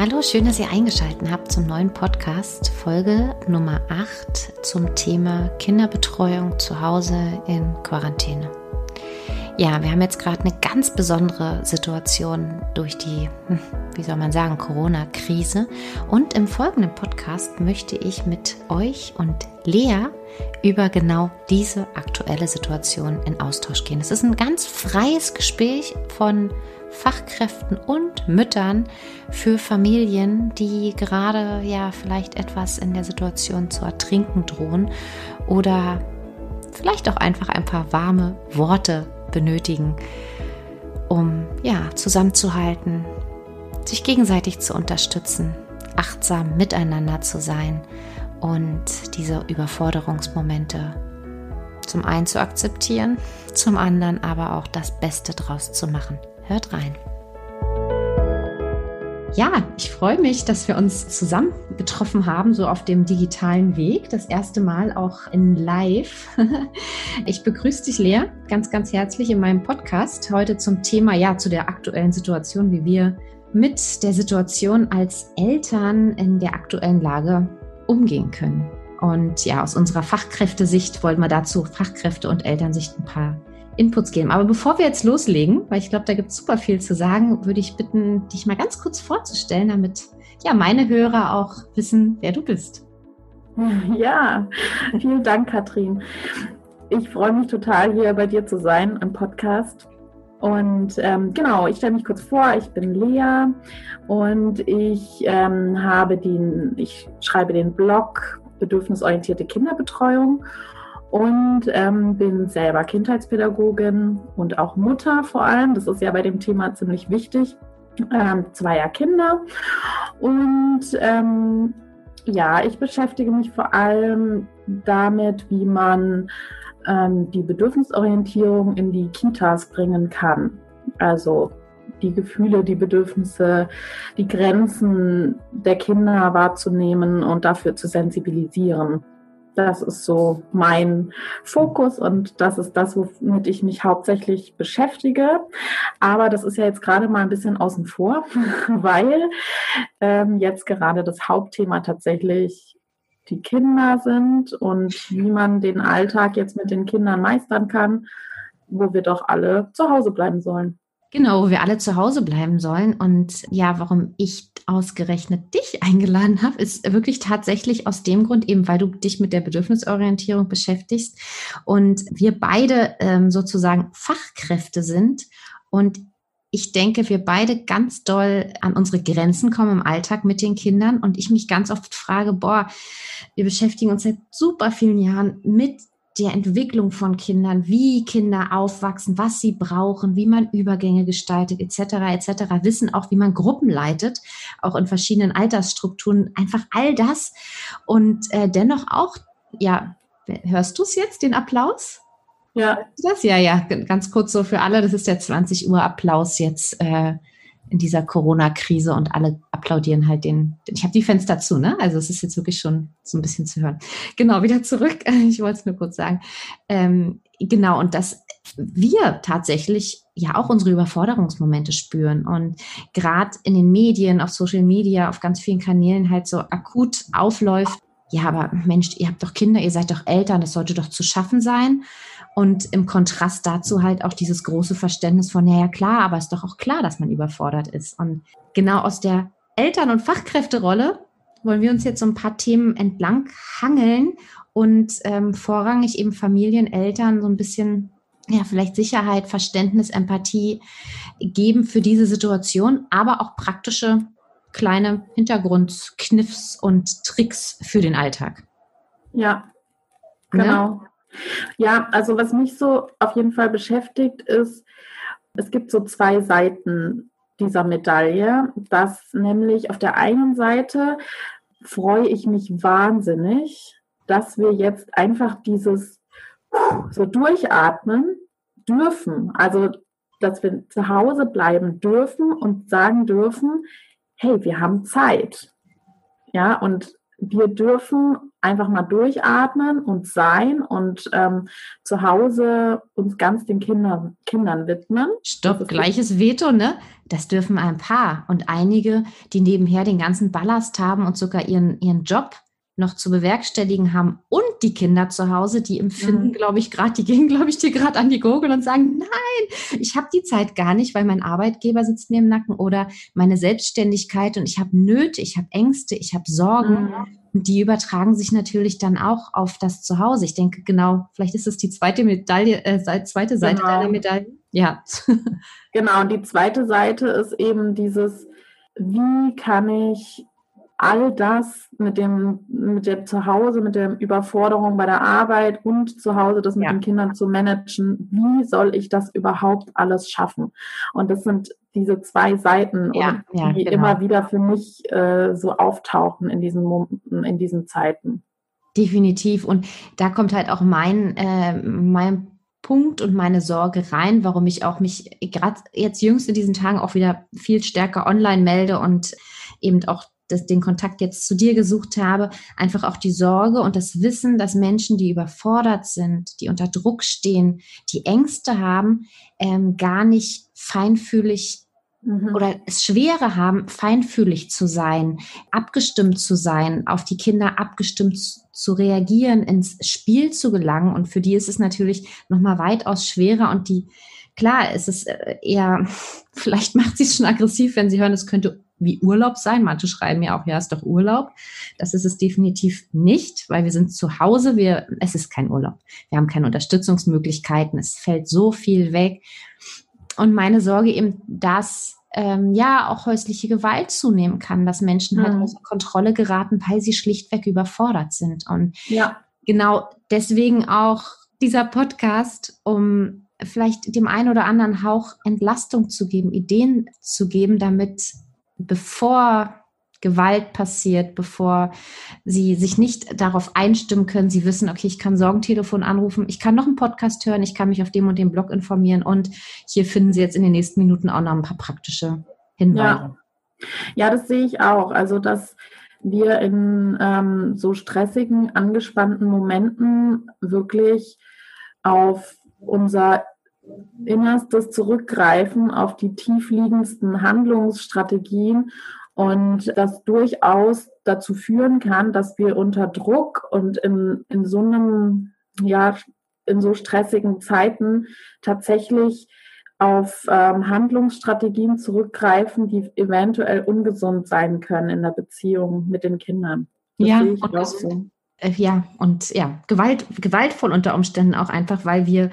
Hallo, schön, dass ihr eingeschaltet habt zum neuen Podcast, Folge Nummer 8 zum Thema Kinderbetreuung zu Hause in Quarantäne. Ja, wir haben jetzt gerade eine ganz besondere Situation durch die, hm, wie soll man sagen, Corona-Krise. Und im folgenden Podcast möchte ich mit euch und Lea über genau diese aktuelle Situation in Austausch gehen. Es ist ein ganz freies Gespräch von Fachkräften und Müttern für Familien, die gerade ja vielleicht etwas in der Situation zu ertrinken drohen oder vielleicht auch einfach ein paar warme Worte benötigen, um ja zusammenzuhalten, sich gegenseitig zu unterstützen, achtsam miteinander zu sein und diese Überforderungsmomente zum einen zu akzeptieren, zum anderen aber auch das Beste draus zu machen. Hört rein. Ja, ich freue mich, dass wir uns zusammen getroffen haben, so auf dem digitalen Weg. Das erste Mal auch in Live. Ich begrüße dich, Lea, ganz, ganz herzlich in meinem Podcast. Heute zum Thema, ja, zu der aktuellen Situation, wie wir mit der Situation als Eltern in der aktuellen Lage umgehen können. Und ja, aus unserer Fachkräftesicht wollen wir dazu Fachkräfte und Elternsicht ein paar Inputs geben. Aber bevor wir jetzt loslegen, weil ich glaube, da gibt es super viel zu sagen, würde ich bitten, dich mal ganz kurz vorzustellen, damit ja meine Hörer auch wissen, wer du bist. Ja, vielen Dank, Katrin. Ich freue mich total, hier bei dir zu sein im Podcast. Und ähm, genau, ich stelle mich kurz vor, ich bin Lea und ich ähm, habe den, ich schreibe den Blog Bedürfnisorientierte Kinderbetreuung und ähm, bin selber Kindheitspädagogin und auch Mutter vor allem. Das ist ja bei dem Thema ziemlich wichtig. Ähm, zweier Kinder. Und ähm, ja, ich beschäftige mich vor allem damit, wie man ähm, die Bedürfnisorientierung in die Kitas bringen kann. Also die Gefühle, die Bedürfnisse, die Grenzen der Kinder wahrzunehmen und dafür zu sensibilisieren. Das ist so mein Fokus und das ist das, womit ich mich hauptsächlich beschäftige. Aber das ist ja jetzt gerade mal ein bisschen außen vor, weil ähm, jetzt gerade das Hauptthema tatsächlich die Kinder sind und wie man den Alltag jetzt mit den Kindern meistern kann, wo wir doch alle zu Hause bleiben sollen. Genau, wo wir alle zu Hause bleiben sollen. Und ja, warum ich ausgerechnet dich eingeladen habe, ist wirklich tatsächlich aus dem Grund, eben weil du dich mit der Bedürfnisorientierung beschäftigst und wir beide ähm, sozusagen Fachkräfte sind. Und ich denke, wir beide ganz doll an unsere Grenzen kommen im Alltag mit den Kindern und ich mich ganz oft frage, boah, wir beschäftigen uns seit super vielen Jahren mit der Entwicklung von Kindern, wie Kinder aufwachsen, was sie brauchen, wie man Übergänge gestaltet, etc., etc., wissen auch, wie man Gruppen leitet, auch in verschiedenen Altersstrukturen, einfach all das und äh, dennoch auch, ja, hörst du es jetzt, den Applaus? Ja. Das ja, ja, ganz kurz so für alle, das ist der 20 Uhr Applaus jetzt äh, in dieser Corona-Krise und alle applaudieren halt den. Ich habe die Fenster zu, ne? Also es ist jetzt wirklich schon so ein bisschen zu hören. Genau, wieder zurück. Ich wollte es nur kurz sagen. Ähm, genau, und dass wir tatsächlich ja auch unsere Überforderungsmomente spüren und gerade in den Medien, auf Social Media, auf ganz vielen Kanälen halt so akut aufläuft. Ja, aber Mensch, ihr habt doch Kinder, ihr seid doch Eltern, das sollte doch zu schaffen sein. Und im Kontrast dazu halt auch dieses große Verständnis von, naja klar, aber ist doch auch klar, dass man überfordert ist. Und genau aus der Eltern- und Fachkräfterolle wollen wir uns jetzt so ein paar Themen entlang hangeln und ähm, vorrangig eben Familien, Eltern so ein bisschen, ja, vielleicht Sicherheit, Verständnis, Empathie geben für diese Situation, aber auch praktische kleine Hintergrundkniffs und Tricks für den Alltag. Ja, ne? Ja, also was mich so auf jeden Fall beschäftigt ist, es gibt so zwei Seiten dieser Medaille, dass nämlich auf der einen Seite freue ich mich wahnsinnig, dass wir jetzt einfach dieses so durchatmen dürfen. Also, dass wir zu Hause bleiben dürfen und sagen dürfen, hey, wir haben Zeit. Ja, und wir dürfen einfach mal durchatmen und sein und ähm, zu Hause uns ganz den Kindern, Kindern widmen. Stopp, gleiches Veto, ne? Das dürfen ein paar. Und einige, die nebenher den ganzen Ballast haben und sogar ihren, ihren Job noch zu bewerkstelligen haben und die Kinder zu Hause, die empfinden, mhm. glaube ich, gerade, die gehen, glaube ich, dir gerade an die Gurgel und sagen, nein, ich habe die Zeit gar nicht, weil mein Arbeitgeber sitzt mir im Nacken oder meine Selbstständigkeit und ich habe Nöte, ich habe Ängste, ich habe Sorgen. Mhm. Und die übertragen sich natürlich dann auch auf das Zuhause. Ich denke, genau, vielleicht ist es die zweite Medaille, äh, zweite Seite genau. deiner Medaille. Ja. genau, und die zweite Seite ist eben dieses, wie kann ich all das mit dem, mit dem Zuhause, mit der Überforderung bei der Arbeit und zu Hause das mit ja. den Kindern zu managen, wie soll ich das überhaupt alles schaffen? Und das sind diese zwei Seiten, ja, ja, die genau. immer wieder für mich äh, so auftauchen in diesen, in diesen Zeiten. Definitiv. Und da kommt halt auch mein, äh, mein Punkt und meine Sorge rein, warum ich auch mich gerade jetzt jüngst in diesen Tagen auch wieder viel stärker online melde und eben auch das, den Kontakt jetzt zu dir gesucht habe, einfach auch die Sorge und das Wissen, dass Menschen, die überfordert sind, die unter Druck stehen, die Ängste haben, ähm, gar nicht feinfühlig mhm. oder es schwere haben, feinfühlig zu sein, abgestimmt zu sein, auf die Kinder abgestimmt zu reagieren, ins Spiel zu gelangen. Und für die ist es natürlich nochmal weitaus schwerer und die Klar, es ist äh, eher, vielleicht macht sie es schon aggressiv, wenn sie hören, es könnte wie Urlaub sein. Manche schreiben ja auch, ja, ist doch Urlaub. Das ist es definitiv nicht, weil wir sind zu Hause. Wir, es ist kein Urlaub. Wir haben keine Unterstützungsmöglichkeiten. Es fällt so viel weg. Und meine Sorge eben, dass ähm, ja auch häusliche Gewalt zunehmen kann, dass Menschen halt mhm. außer Kontrolle geraten, weil sie schlichtweg überfordert sind. Und ja. genau deswegen auch dieser Podcast, um vielleicht dem einen oder anderen Hauch Entlastung zu geben, Ideen zu geben, damit bevor Gewalt passiert, bevor sie sich nicht darauf einstimmen können, sie wissen, okay, ich kann Sorgentelefon anrufen, ich kann noch einen Podcast hören, ich kann mich auf dem und dem Blog informieren und hier finden Sie jetzt in den nächsten Minuten auch noch ein paar praktische Hinweise. Ja, ja das sehe ich auch. Also, dass wir in ähm, so stressigen, angespannten Momenten wirklich auf unser Innerstes zurückgreifen auf die tiefliegendsten Handlungsstrategien und das durchaus dazu führen kann, dass wir unter Druck und in, in so einem, ja, in so stressigen Zeiten tatsächlich auf ähm, Handlungsstrategien zurückgreifen, die eventuell ungesund sein können in der Beziehung mit den Kindern. Das ja, und, so. äh, ja, und ja, Gewalt, gewaltvoll unter Umständen auch einfach, weil wir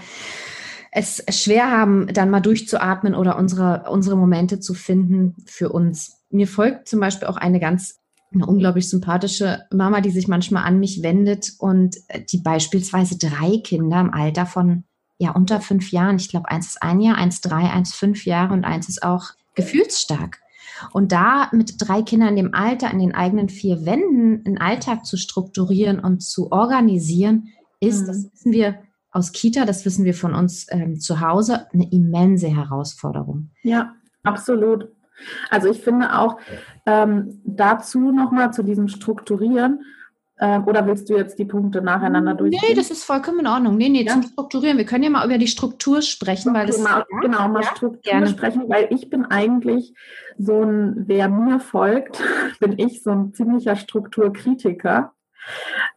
es schwer haben, dann mal durchzuatmen oder unsere, unsere Momente zu finden für uns. Mir folgt zum Beispiel auch eine ganz eine unglaublich sympathische Mama, die sich manchmal an mich wendet und die beispielsweise drei Kinder im Alter von ja unter fünf Jahren, ich glaube, eins ist ein Jahr, eins drei, eins fünf Jahre und eins ist auch gefühlsstark. Und da mit drei Kindern in dem Alter, in den eigenen vier Wänden, einen Alltag zu strukturieren und zu organisieren, ist, mhm. das wissen wir, aus Kita, das wissen wir von uns ähm, zu Hause, eine immense Herausforderung. Ja, absolut. Also ich finde auch ähm, dazu nochmal zu diesem Strukturieren, ähm, oder willst du jetzt die Punkte nacheinander durchgehen? Nee, das ist vollkommen in Ordnung. Nee, nee, ja? zum Strukturieren. Wir können ja mal über die Struktur sprechen, okay, weil das. Mal, ja, genau, mal ja, Struktur gerne. sprechen, weil ich bin eigentlich so ein, wer mir folgt, bin ich so ein ziemlicher Strukturkritiker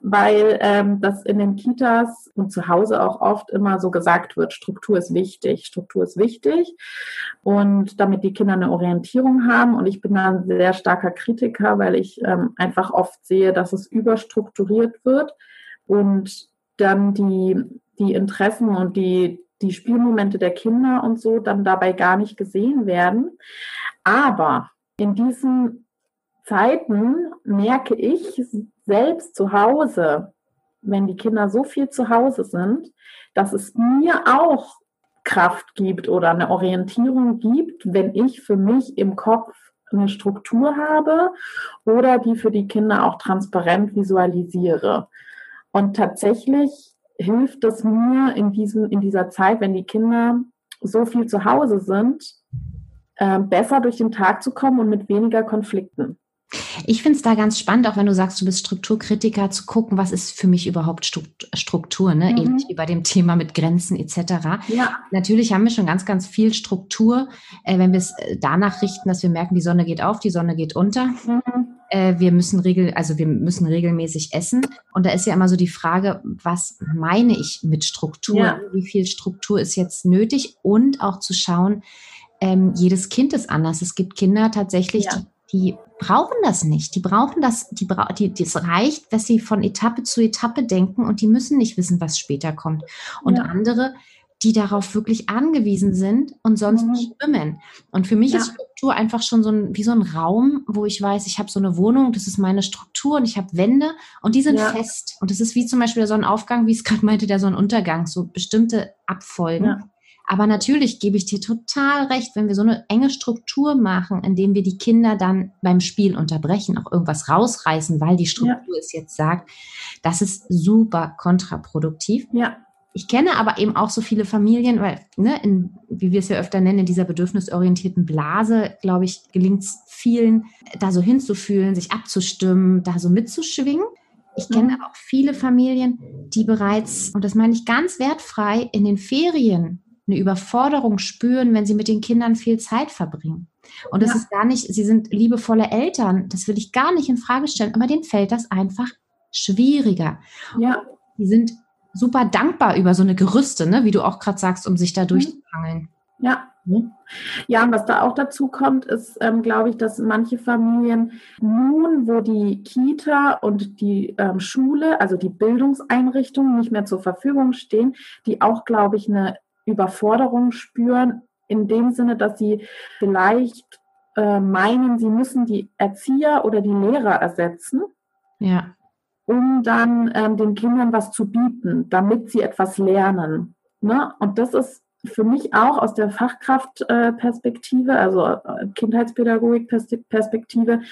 weil ähm, das in den Kitas und zu Hause auch oft immer so gesagt wird, Struktur ist wichtig, Struktur ist wichtig. Und damit die Kinder eine Orientierung haben. Und ich bin da ein sehr starker Kritiker, weil ich ähm, einfach oft sehe, dass es überstrukturiert wird. Und dann die, die Interessen und die, die Spielmomente der Kinder und so dann dabei gar nicht gesehen werden. Aber in diesen Zeiten merke ich selbst zu Hause, wenn die Kinder so viel zu Hause sind, dass es mir auch Kraft gibt oder eine Orientierung gibt, wenn ich für mich im Kopf eine Struktur habe oder die für die Kinder auch transparent visualisiere. Und tatsächlich hilft es mir in, diesem, in dieser Zeit, wenn die Kinder so viel zu Hause sind, äh, besser durch den Tag zu kommen und mit weniger Konflikten. Ich finde es da ganz spannend, auch wenn du sagst, du bist Strukturkritiker, zu gucken, was ist für mich überhaupt Struktur, ne? Mhm. ähnlich wie bei dem Thema mit Grenzen etc. Ja. Natürlich haben wir schon ganz, ganz viel Struktur, äh, wenn wir es äh, danach richten, dass wir merken, die Sonne geht auf, die Sonne geht unter. Mhm. Äh, wir müssen regel, also wir müssen regelmäßig essen. Und da ist ja immer so die Frage, was meine ich mit Struktur? Ja. Wie viel Struktur ist jetzt nötig? Und auch zu schauen, ähm, jedes Kind ist anders. Es gibt Kinder tatsächlich, ja. die die brauchen das nicht. Die brauchen das, die, bra die, das reicht, dass sie von Etappe zu Etappe denken und die müssen nicht wissen, was später kommt. Und ja. andere, die darauf wirklich angewiesen sind und sonst mhm. schwimmen. Und für mich ja. ist Struktur einfach schon so ein, wie so ein Raum, wo ich weiß, ich habe so eine Wohnung, das ist meine Struktur und ich habe Wände und die sind ja. fest. Und das ist wie zum Beispiel der Sonnenaufgang, wie es gerade meinte, der Sonnenuntergang, so bestimmte Abfolgen. Ja. Aber natürlich gebe ich dir total recht, wenn wir so eine enge Struktur machen, indem wir die Kinder dann beim Spiel unterbrechen, auch irgendwas rausreißen, weil die Struktur ja. es jetzt sagt, das ist super kontraproduktiv. Ja. Ich kenne aber eben auch so viele Familien, weil, ne, in, wie wir es ja öfter nennen, in dieser bedürfnisorientierten Blase, glaube ich, gelingt es vielen, da so hinzufühlen, sich abzustimmen, da so mitzuschwingen. Ich kenne mhm. auch viele Familien, die bereits, und das meine ich ganz wertfrei, in den Ferien eine Überforderung spüren, wenn sie mit den Kindern viel Zeit verbringen. Und das ja. ist gar nicht, sie sind liebevolle Eltern, das will ich gar nicht in Frage stellen, aber denen fällt das einfach schwieriger. Ja. Die sind super dankbar über so eine Gerüste, ne, wie du auch gerade sagst, um sich da mhm. durchzuhangeln. Ja. Ja, und was da auch dazu kommt, ist, ähm, glaube ich, dass manche Familien nun, wo die Kita und die ähm, Schule, also die Bildungseinrichtungen nicht mehr zur Verfügung stehen, die auch, glaube ich, eine Überforderung spüren, in dem Sinne, dass sie vielleicht äh, meinen, sie müssen die Erzieher oder die Lehrer ersetzen. Ja. Um dann ähm, den Kindern was zu bieten, damit sie etwas lernen. Ne? Und das ist für mich auch aus der Fachkraftperspektive, also äh, Kindheitspädagogik-Perspektive,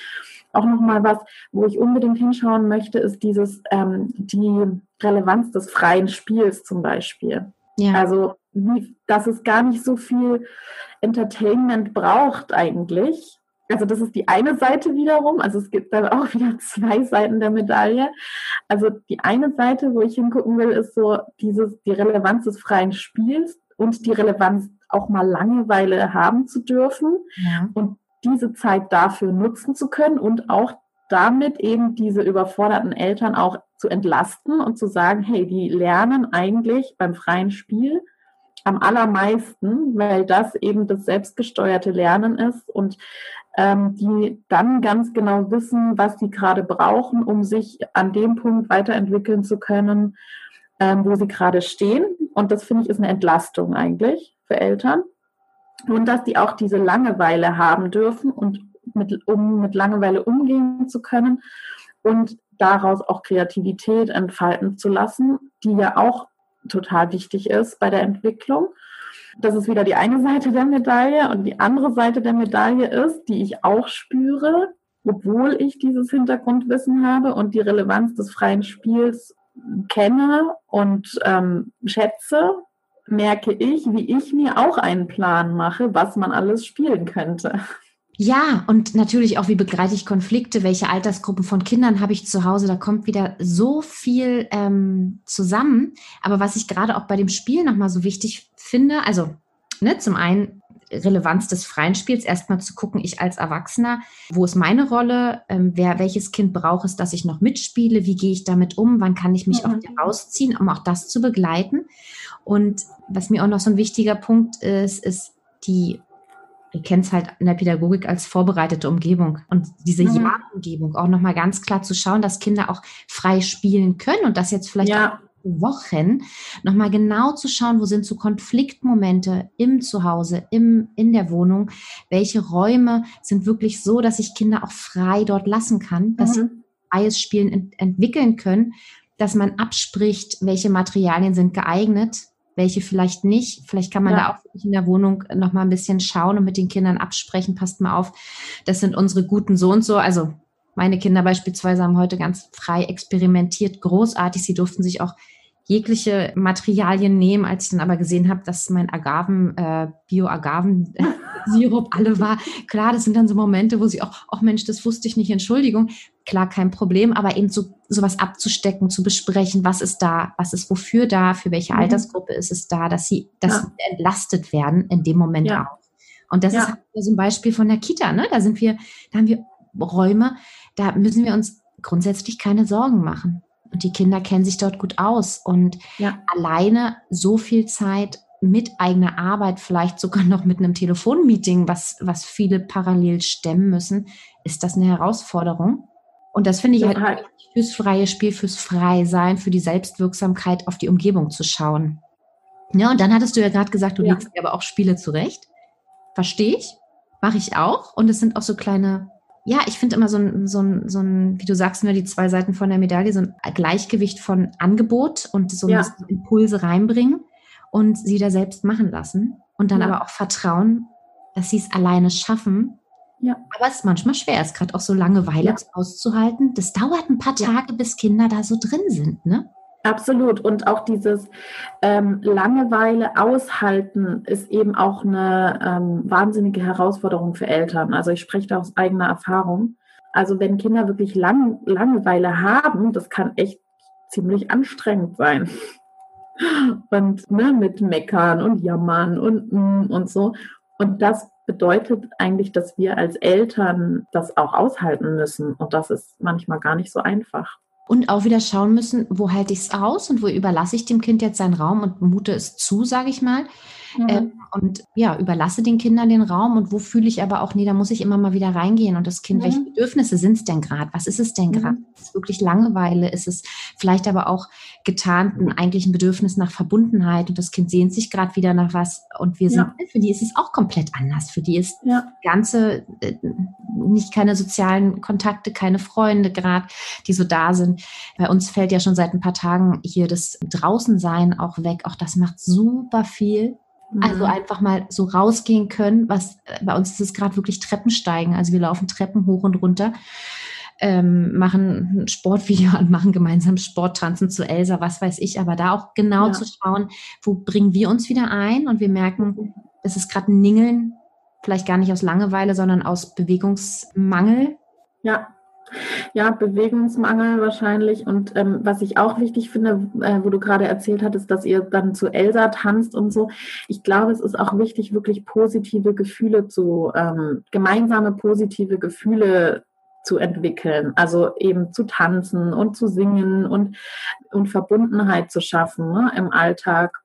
auch nochmal was, wo ich unbedingt hinschauen möchte, ist dieses, ähm, die Relevanz des freien Spiels zum Beispiel. Ja. Also, dass es gar nicht so viel Entertainment braucht eigentlich. Also das ist die eine Seite wiederum. Also es gibt dann auch wieder zwei Seiten der Medaille. Also die eine Seite, wo ich hingucken will, ist so dieses, die Relevanz des freien Spiels und die Relevanz auch mal Langeweile haben zu dürfen ja. und diese Zeit dafür nutzen zu können und auch damit eben diese überforderten Eltern auch zu entlasten und zu sagen, hey, die lernen eigentlich beim freien Spiel am allermeisten, weil das eben das selbstgesteuerte Lernen ist und ähm, die dann ganz genau wissen, was sie gerade brauchen, um sich an dem Punkt weiterentwickeln zu können, ähm, wo sie gerade stehen. Und das finde ich ist eine Entlastung eigentlich für Eltern. Und dass die auch diese Langeweile haben dürfen und mit, um mit Langeweile umgehen zu können und daraus auch Kreativität entfalten zu lassen, die ja auch total wichtig ist bei der Entwicklung. Das ist wieder die eine Seite der Medaille und die andere Seite der Medaille ist, die ich auch spüre, obwohl ich dieses Hintergrundwissen habe und die Relevanz des freien Spiels kenne und ähm, schätze, merke ich, wie ich mir auch einen Plan mache, was man alles spielen könnte. Ja, und natürlich auch, wie begleite ich Konflikte, welche Altersgruppen von Kindern habe ich zu Hause, da kommt wieder so viel ähm, zusammen. Aber was ich gerade auch bei dem Spiel nochmal so wichtig finde, also ne, zum einen Relevanz des freien Spiels, erstmal zu gucken, ich als Erwachsener, wo ist meine Rolle, ähm, wer, welches Kind braucht es, dass ich noch mitspiele, wie gehe ich damit um, wann kann ich mich mhm. auch rausziehen, um auch das zu begleiten. Und was mir auch noch so ein wichtiger Punkt ist, ist die wir kennen es halt in der Pädagogik als vorbereitete Umgebung. Und diese mhm. Ja-Umgebung auch nochmal ganz klar zu schauen, dass Kinder auch frei spielen können und das jetzt vielleicht ja. Wochen nochmal genau zu schauen, wo sind so Konfliktmomente im Zuhause, im, in der Wohnung, welche Räume sind wirklich so, dass ich Kinder auch frei dort lassen kann, dass mhm. sie freies Spielen ent entwickeln können, dass man abspricht, welche Materialien sind geeignet, welche vielleicht nicht. Vielleicht kann man ja. da auch in der Wohnung noch mal ein bisschen schauen und mit den Kindern absprechen. Passt mal auf, das sind unsere guten so und so. Also meine Kinder beispielsweise haben heute ganz frei experimentiert, großartig. Sie durften sich auch jegliche Materialien nehmen, als ich dann aber gesehen habe, dass mein Agaven, äh, Bio-Agaven Sirup, alle war. Klar, das sind dann so Momente, wo sie auch, ach Mensch, das wusste ich nicht, Entschuldigung. Klar, kein Problem, aber eben so sowas abzustecken, zu besprechen, was ist da, was ist wofür da, für welche mhm. Altersgruppe ist es da, dass sie, dass ja. sie entlastet werden in dem Moment ja. auch. Und das ja. ist halt so ein Beispiel von der Kita, ne? Da sind wir, da haben wir Räume, da müssen wir uns grundsätzlich keine Sorgen machen. Und die Kinder kennen sich dort gut aus. Und ja. alleine so viel Zeit mit eigener Arbeit, vielleicht sogar noch mit einem Telefonmeeting, was, was viele parallel stemmen müssen, ist das eine Herausforderung. Und das finde ich ja, halt fürs freie Spiel, fürs Freisein, für die Selbstwirksamkeit auf die Umgebung zu schauen. Ja, und dann hattest du ja gerade gesagt, du ja. legst dir aber auch Spiele zurecht. Verstehe ich, mache ich auch. Und es sind auch so kleine ja, ich finde immer so ein, so, ein, so ein, wie du sagst, nur die zwei Seiten von der Medaille, so ein Gleichgewicht von Angebot und so ja. Impulse reinbringen und sie da selbst machen lassen und dann ja. aber auch vertrauen, dass sie es alleine schaffen. Ja. Aber es ist manchmal schwer, es gerade auch so Langeweile ja. auszuhalten. Das dauert ein paar Tage, bis Kinder da so drin sind, ne? Absolut. Und auch dieses ähm, Langeweile aushalten ist eben auch eine ähm, wahnsinnige Herausforderung für Eltern. Also ich spreche da aus eigener Erfahrung. Also wenn Kinder wirklich lang, Langeweile haben, das kann echt ziemlich anstrengend sein. Und ne, mit Meckern und Jammern und mm, und so. Und das bedeutet eigentlich, dass wir als Eltern das auch aushalten müssen. Und das ist manchmal gar nicht so einfach und auch wieder schauen müssen, wo halte ich es aus und wo überlasse ich dem Kind jetzt seinen Raum und mute es zu, sage ich mal. Mhm. Ähm, und ja, überlasse den Kindern den Raum und wo fühle ich aber auch, nee, da muss ich immer mal wieder reingehen und das Kind, mhm. welche Bedürfnisse sind es denn gerade? Was ist es denn gerade? Mhm. Ist es wirklich Langeweile? Ist es vielleicht aber auch getarnt ein eigentlichen Bedürfnis nach Verbundenheit und das Kind sehnt sich gerade wieder nach was und wir sind, ja. für die ist es auch komplett anders. Für die ist ja. ganze, äh, nicht keine sozialen Kontakte, keine Freunde gerade, die so da sind. Bei uns fällt ja schon seit ein paar Tagen hier das Draußensein auch weg. Auch das macht super viel also mhm. einfach mal so rausgehen können, was bei uns ist es gerade wirklich Treppensteigen. Also wir laufen Treppen hoch und runter, ähm, machen ein Sportvideo und machen gemeinsam Sporttanzen zu Elsa, was weiß ich, aber da auch genau ja. zu schauen, wo bringen wir uns wieder ein und wir merken, es ist gerade ein Ningeln, vielleicht gar nicht aus Langeweile, sondern aus Bewegungsmangel. Ja. Ja, Bewegungsmangel wahrscheinlich. Und ähm, was ich auch wichtig finde, äh, wo du gerade erzählt hattest, dass ihr dann zu Elsa tanzt und so. Ich glaube, es ist auch wichtig, wirklich positive Gefühle zu, ähm, gemeinsame positive Gefühle zu entwickeln. Also eben zu tanzen und zu singen und, und Verbundenheit zu schaffen ne, im Alltag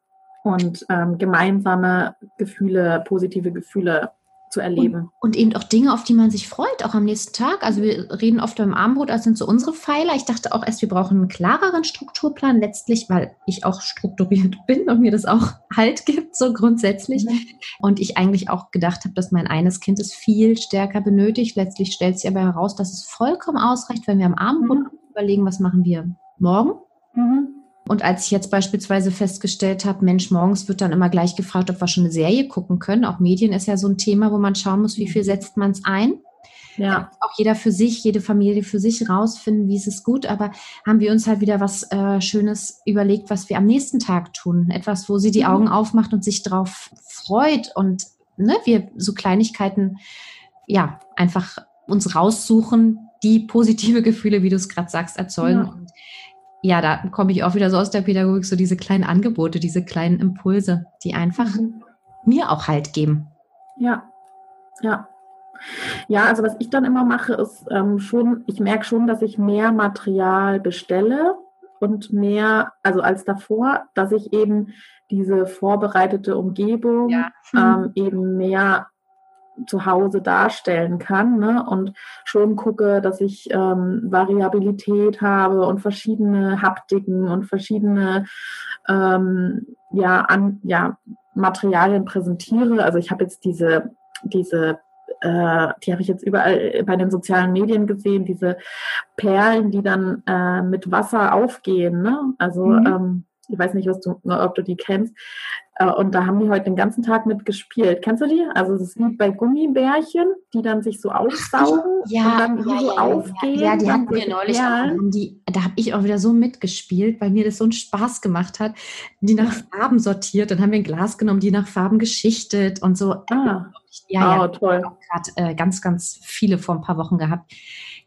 und ähm, gemeinsame Gefühle, positive Gefühle zu erleben. Und, und, eben auch Dinge, auf die man sich freut, auch am nächsten Tag. Also wir reden oft beim Armbrot, das sind so unsere Pfeiler. Ich dachte auch erst, wir brauchen einen klareren Strukturplan, letztlich, weil ich auch strukturiert bin und mir das auch Halt gibt, so grundsätzlich. Mhm. Und ich eigentlich auch gedacht habe, dass mein eines Kind es viel stärker benötigt. Letztlich stellt sich aber heraus, dass es vollkommen ausreicht, wenn wir am Abendbrot mhm. überlegen, was machen wir morgen. Mhm. Und als ich jetzt beispielsweise festgestellt habe, Mensch, morgens wird dann immer gleich gefragt, ob wir schon eine Serie gucken können. Auch Medien ist ja so ein Thema, wo man schauen muss, wie viel setzt man es ein. Ja. Auch jeder für sich, jede Familie für sich rausfinden, wie ist es gut. Aber haben wir uns halt wieder was äh, Schönes überlegt, was wir am nächsten Tag tun. Etwas, wo sie die mhm. Augen aufmacht und sich drauf freut und ne, wir so Kleinigkeiten, ja, einfach uns raussuchen, die positive Gefühle, wie du es gerade sagst, erzeugen. Ja. Ja, da komme ich auch wieder so aus der Pädagogik, so diese kleinen Angebote, diese kleinen Impulse, die einfach mhm. mir auch Halt geben. Ja, ja. Ja, also was ich dann immer mache, ist ähm, schon, ich merke schon, dass ich mehr Material bestelle und mehr, also als davor, dass ich eben diese vorbereitete Umgebung ja. ähm, eben mehr zu Hause darstellen kann ne? und schon gucke, dass ich ähm, Variabilität habe und verschiedene Haptiken und verschiedene ähm, ja, an, ja, Materialien präsentiere. Also ich habe jetzt diese, diese äh, die habe ich jetzt überall bei den sozialen Medien gesehen, diese Perlen, die dann äh, mit Wasser aufgehen. Ne? Also mhm. ähm, ich weiß nicht, was du, ob du die kennst. Äh, und da haben die heute den ganzen Tag mit gespielt. Kennst du die? Also es ist wie bei Gummibärchen, die dann sich so aufsaugen ja, und dann ja, so ja, aufgehen. Ja, die hatten wir neulich auch. Die, da habe ich auch wieder so mitgespielt, weil mir das so einen Spaß gemacht hat, die nach Farben sortiert. Dann haben wir ein Glas genommen, die nach Farben geschichtet und so. Ah, Ja, oh, ja, toll. gerade äh, ganz, ganz viele vor ein paar Wochen gehabt.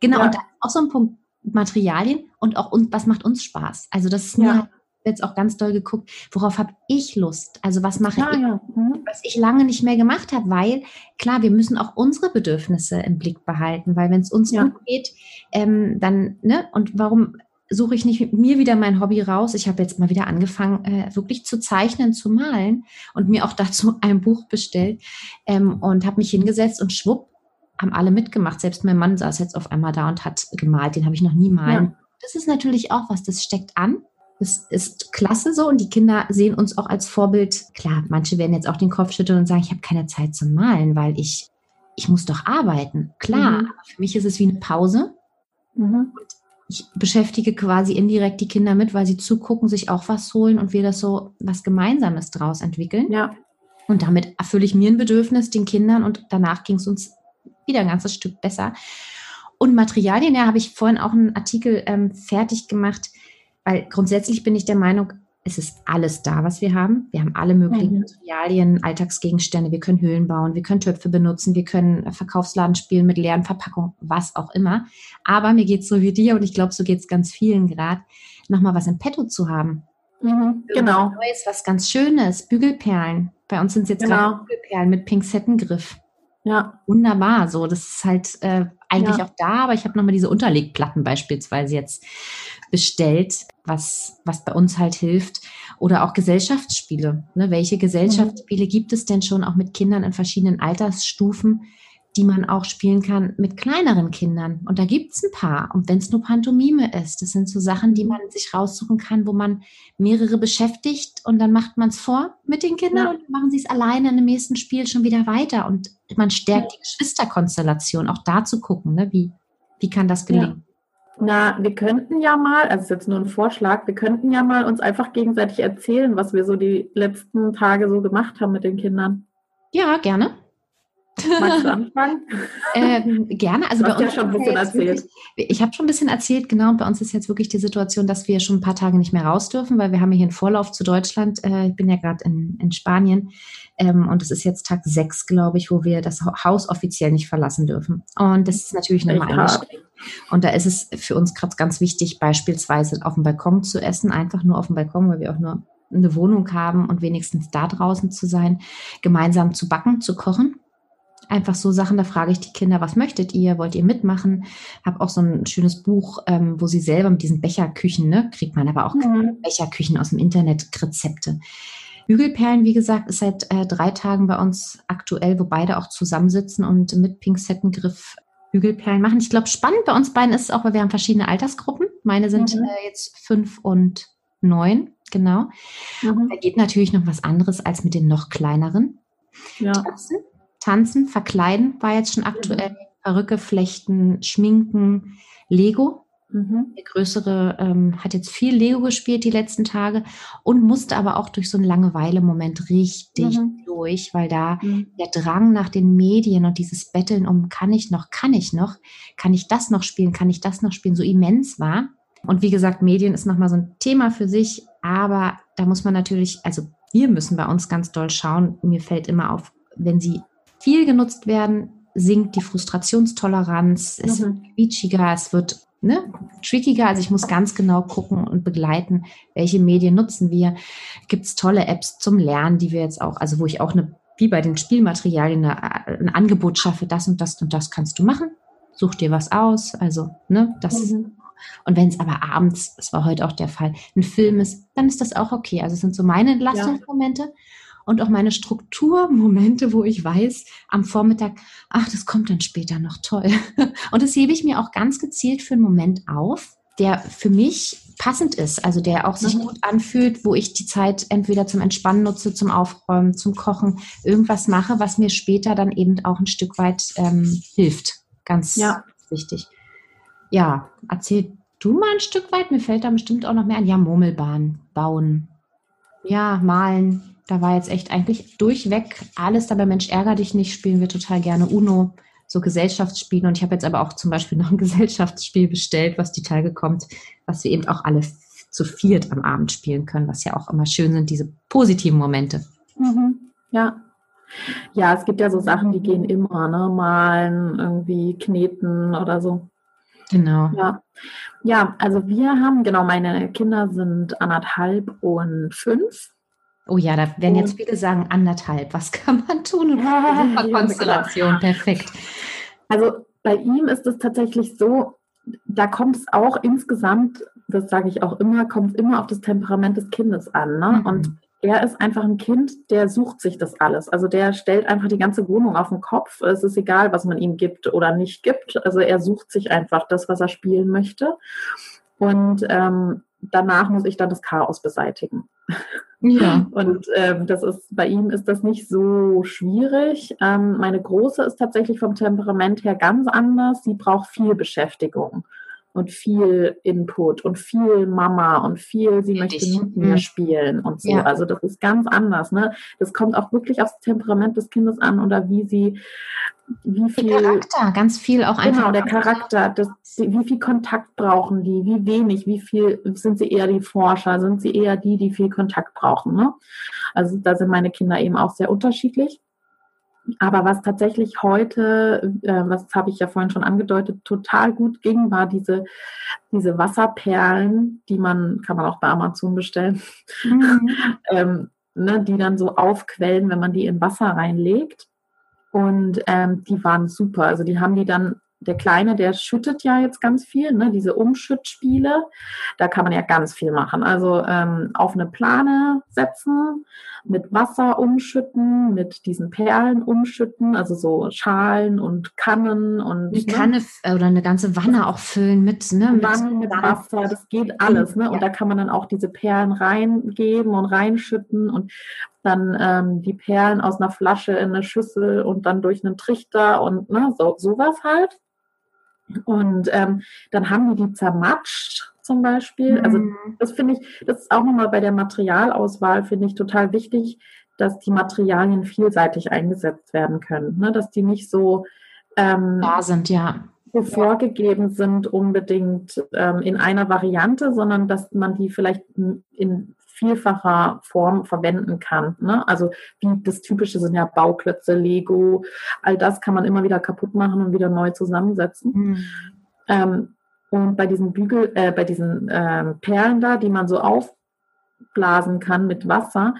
Genau, und da auch so ein Punkt Materialien und auch uns, was macht uns Spaß? Also das ist Ja. Jetzt auch ganz doll geguckt, worauf habe ich Lust? Also was mache Ah, ich, ja. Mhm. was ich lange nicht mehr gemacht habe, weil klar, wir müssen auch unsere Bedürfnisse im Blick behalten, weil wenn es uns Ja. gut geht, ähm, dann, ne, und warum suche ich nicht mit mir wieder mein Hobby raus? Ich habe jetzt mal wieder angefangen, äh, wirklich zu zeichnen, zu malen und mir auch dazu ein Buch bestellt ähm, und habe mich hingesetzt und schwupp, haben alle mitgemacht. Selbst mein Mann saß jetzt auf einmal da und hat gemalt. Den habe ich noch nie malen. Das ist natürlich auch was, das steckt an. Das ist klasse so und die Kinder sehen uns auch als Vorbild. Klar, manche werden jetzt auch den Kopf schütteln und sagen, ich habe keine Zeit zum Malen, weil ich, ich muss doch arbeiten. Klar, Mhm. für mich ist es wie eine Pause. Mhm. Ich beschäftige quasi indirekt die Kinder mit, weil sie zugucken, sich auch was holen und wir das so was Gemeinsames draus entwickeln. Ja. Und damit erfülle ich mir ein Bedürfnis, den Kindern und danach ging es uns wieder ein ganzes Stück besser. Und Materialien, ja, habe ich vorhin auch einen Artikel ähm, fertig gemacht, weil grundsätzlich bin ich der Meinung, es ist alles da, was wir haben. Wir haben alle möglichen Mhm. Materialien, Alltagsgegenstände, wir können Höhlen bauen, wir können Töpfe benutzen, wir können Verkaufsladen spielen mit leeren Verpackungen, was auch immer. Aber mir geht es so wie dir und ich glaube, so geht es ganz vielen gerade, nochmal was im Petto zu haben. Mhm. Genau. Neues, was ganz Schönes, Bügelperlen. Bei uns sind es jetzt Genau. gerade Bügelperlen mit Pinzettengriff. Ja. Wunderbar, so das ist halt äh, eigentlich Ja. auch da, aber ich habe nochmal diese Unterlegplatten beispielsweise jetzt bestellt, was, was bei uns halt hilft. Oder auch Gesellschaftsspiele. Ne? Welche Gesellschaftsspiele gibt es denn schon auch mit Kindern in verschiedenen Altersstufen, die man auch spielen kann mit kleineren Kindern? Und da gibt es ein paar. Und wenn es nur Pantomime ist, das sind so Sachen, die man sich raussuchen kann, wo man mehrere beschäftigt und dann macht man es vor mit den Kindern Ja. und dann machen sie es alleine in dem nächsten Spiel schon wieder weiter. Und man stärkt die Geschwisterkonstellation, auch da zu gucken, ne? wie, wie kann das gelingen. Na, wir könnten ja mal, also ist jetzt nur ein Vorschlag, wir könnten ja mal uns einfach gegenseitig erzählen, was wir so die letzten Tage so gemacht haben mit den Kindern. Ja, gerne. Magst du anfangen? Ähm, gerne. Also Du bei hast ja uns schon ein bisschen erzählt. Wirklich, ich habe schon ein bisschen erzählt, genau. Und bei uns ist jetzt wirklich die Situation, dass wir schon ein paar Tage nicht mehr raus dürfen, weil wir haben hier einen Vorlauf zu Deutschland. Äh, ich bin ja gerade in, in Spanien ähm, und es ist jetzt Tag sechs, glaube ich, wo wir das Ha- Haus offiziell nicht verlassen dürfen. Und das ist natürlich nochmal eingeschränkt. Und da ist es für uns gerade ganz wichtig, beispielsweise auf dem Balkon zu essen, einfach nur auf dem Balkon, weil wir auch nur eine Wohnung haben und wenigstens da draußen zu sein, gemeinsam zu backen, zu kochen. Einfach so Sachen, da frage ich die Kinder, was möchtet ihr? Wollt ihr mitmachen? Habe auch so ein schönes Buch, ähm, wo sie selber mit diesen Becherküchen, ne, kriegt man aber auch Mhm. Becherküchen aus dem Internet, Rezepte. Bügelperlen, wie gesagt, ist seit äh, drei Tagen bei uns aktuell, wo beide auch zusammensitzen und mit Pinzettengriff Bügelperlen machen. Ich glaube, spannend bei uns beiden ist es auch, weil wir haben verschiedene Altersgruppen. Meine sind Mhm. äh, jetzt fünf und neun, genau. Mhm. Da geht natürlich noch was anderes als mit den noch kleineren. Ja. Tanzen, tanzen, verkleiden war jetzt schon aktuell. Perücke, Flechten, Schminken, Lego. Mhm. Der Größere ähm, hat jetzt viel Lego gespielt die letzten Tage und musste aber auch durch so einen Langeweile-Moment richtig Mhm. durch, weil da Mhm. der Drang nach den Medien und dieses Betteln um, kann ich noch, kann ich noch, kann ich das noch spielen, kann ich das noch spielen, so immens war. Und wie gesagt, Medien ist nochmal so ein Thema für sich, aber da muss man natürlich, also wir müssen bei uns ganz doll schauen. Mir fällt immer auf, wenn sie viel genutzt werden, sinkt die Frustrationstoleranz, es wird Mhm. quietschiger, es wird ne, trickiger. Also ich muss ganz genau gucken und begleiten, welche Medien nutzen wir. Gibt es tolle Apps zum Lernen, die wir jetzt auch, also wo ich auch eine, wie bei den Spielmaterialien, eine, ein Angebot schaffe, das und das und das kannst du machen. Such dir was aus. Also, ne, das. Mhm. Und wenn es aber abends, das war heute auch der Fall, ein Film ist, dann ist das auch okay. Also es sind so meine Entlastungsmomente und auch meine Strukturmomente, wo ich weiß, am Vormittag, ach, das kommt dann später noch toll. Und das hebe ich mir auch ganz gezielt für einen Moment auf, der für mich passend ist, also der auch sich Mhm. gut anfühlt, wo ich die Zeit entweder zum Entspannen nutze, zum Aufräumen, zum Kochen, irgendwas mache, was mir später dann eben auch ein Stück weit ähm, hilft. Ganz Ja. wichtig. Ja, erzähl du mal ein Stück weit. Mir fällt da bestimmt auch noch mehr an. Ja, Murmelbahn bauen. Ja, malen. Da war jetzt echt eigentlich durchweg alles dabei. Mensch, ärger dich nicht, spielen wir total gerne Uno, so Gesellschaftsspiele. Und ich habe jetzt aber auch zum Beispiel noch ein Gesellschaftsspiel bestellt, was die Tage kommt, was wir eben auch alle zu viert am Abend spielen können, was ja auch immer schön sind, diese positiven Momente. Mhm. Ja. Ja, es gibt ja so Sachen, die gehen immer, ne? Malen, irgendwie kneten oder so. Genau. Ja. ja, also wir haben, genau, meine Kinder sind anderthalb und fünf. Oh ja, da werden jetzt viele sagen, anderthalb. Was kann man tun? Super Konstellation, perfekt. Also bei ihm ist es tatsächlich so, da kommt es auch insgesamt, das sage ich auch immer, kommt es immer auf das Temperament des Kindes an. Ne? Mhm. Und er ist einfach ein Kind, der sucht sich das alles. Also der stellt einfach die ganze Wohnung auf den Kopf. Es ist egal, was man ihm gibt oder nicht gibt. Also er sucht sich einfach das, was er spielen möchte. Und ähm, danach muss ich dann das Chaos beseitigen. Ja. Und ähm, das ist bei ihm ist das nicht so schwierig. Ähm, meine Große ist tatsächlich vom Temperament her ganz anders. Sie braucht viel Beschäftigung und viel Input und viel Mama und viel, sie möchte mit mir mhm. spielen und so. Ja. Also das ist ganz anders. Ne? Das kommt auch wirklich aufs Temperament des Kindes an oder wie sie, wie viel. Charakter, ganz viel auch einfach. Genau, der Charakter, das, wie viel Kontakt brauchen die, wie wenig, wie viel sind sie eher die Forscher, sind sie eher die, die viel Kontakt brauchen. Ne? Also da sind meine Kinder eben auch sehr unterschiedlich. Aber was tatsächlich heute, äh, was habe ich ja vorhin schon angedeutet, total gut ging, war diese, diese Wasserperlen, die man, kann man auch bei Amazon bestellen, mhm. ähm, ne, die dann so aufquellen, wenn man die in Wasser reinlegt. Und ähm, die waren super. Also die haben die dann der Kleine, der schüttet ja jetzt ganz viel, ne? diese Umschüttspiele. Da kann man ja ganz viel machen. Also ähm, auf eine Plane setzen, mit Wasser umschütten, mit diesen Perlen umschütten, also so Schalen und Kannen und. Eine ne? Kanne oder eine ganze Wanne auch füllen mit, ne? Mit, Wannen mit Wasser, das geht alles, ne? Und da kann man dann auch diese Perlen reingeben und reinschütten und dann ähm, die Perlen aus einer Flasche in eine Schüssel und dann durch einen Trichter und ne, so sowas halt. Und ähm, dann haben die die zermatscht zum Beispiel. Also mhm. Also das finde ich, das ist auch nochmal bei der Materialauswahl, finde ich total wichtig, dass die Materialien vielseitig eingesetzt werden können. Ne? Dass die nicht so ähm, da sind, ja. So vorgegeben sind unbedingt ähm, in einer Variante, sondern dass man die vielleicht in vielfacher Form verwenden kann. Ne? Also wie das Typische sind ja Bauklötze, Lego, all das kann man immer wieder kaputt machen und wieder neu zusammensetzen. Mhm. Ähm, und bei diesen Bügel, äh, bei diesen ähm, Perlen da, die man so aufblasen kann mit Wasser,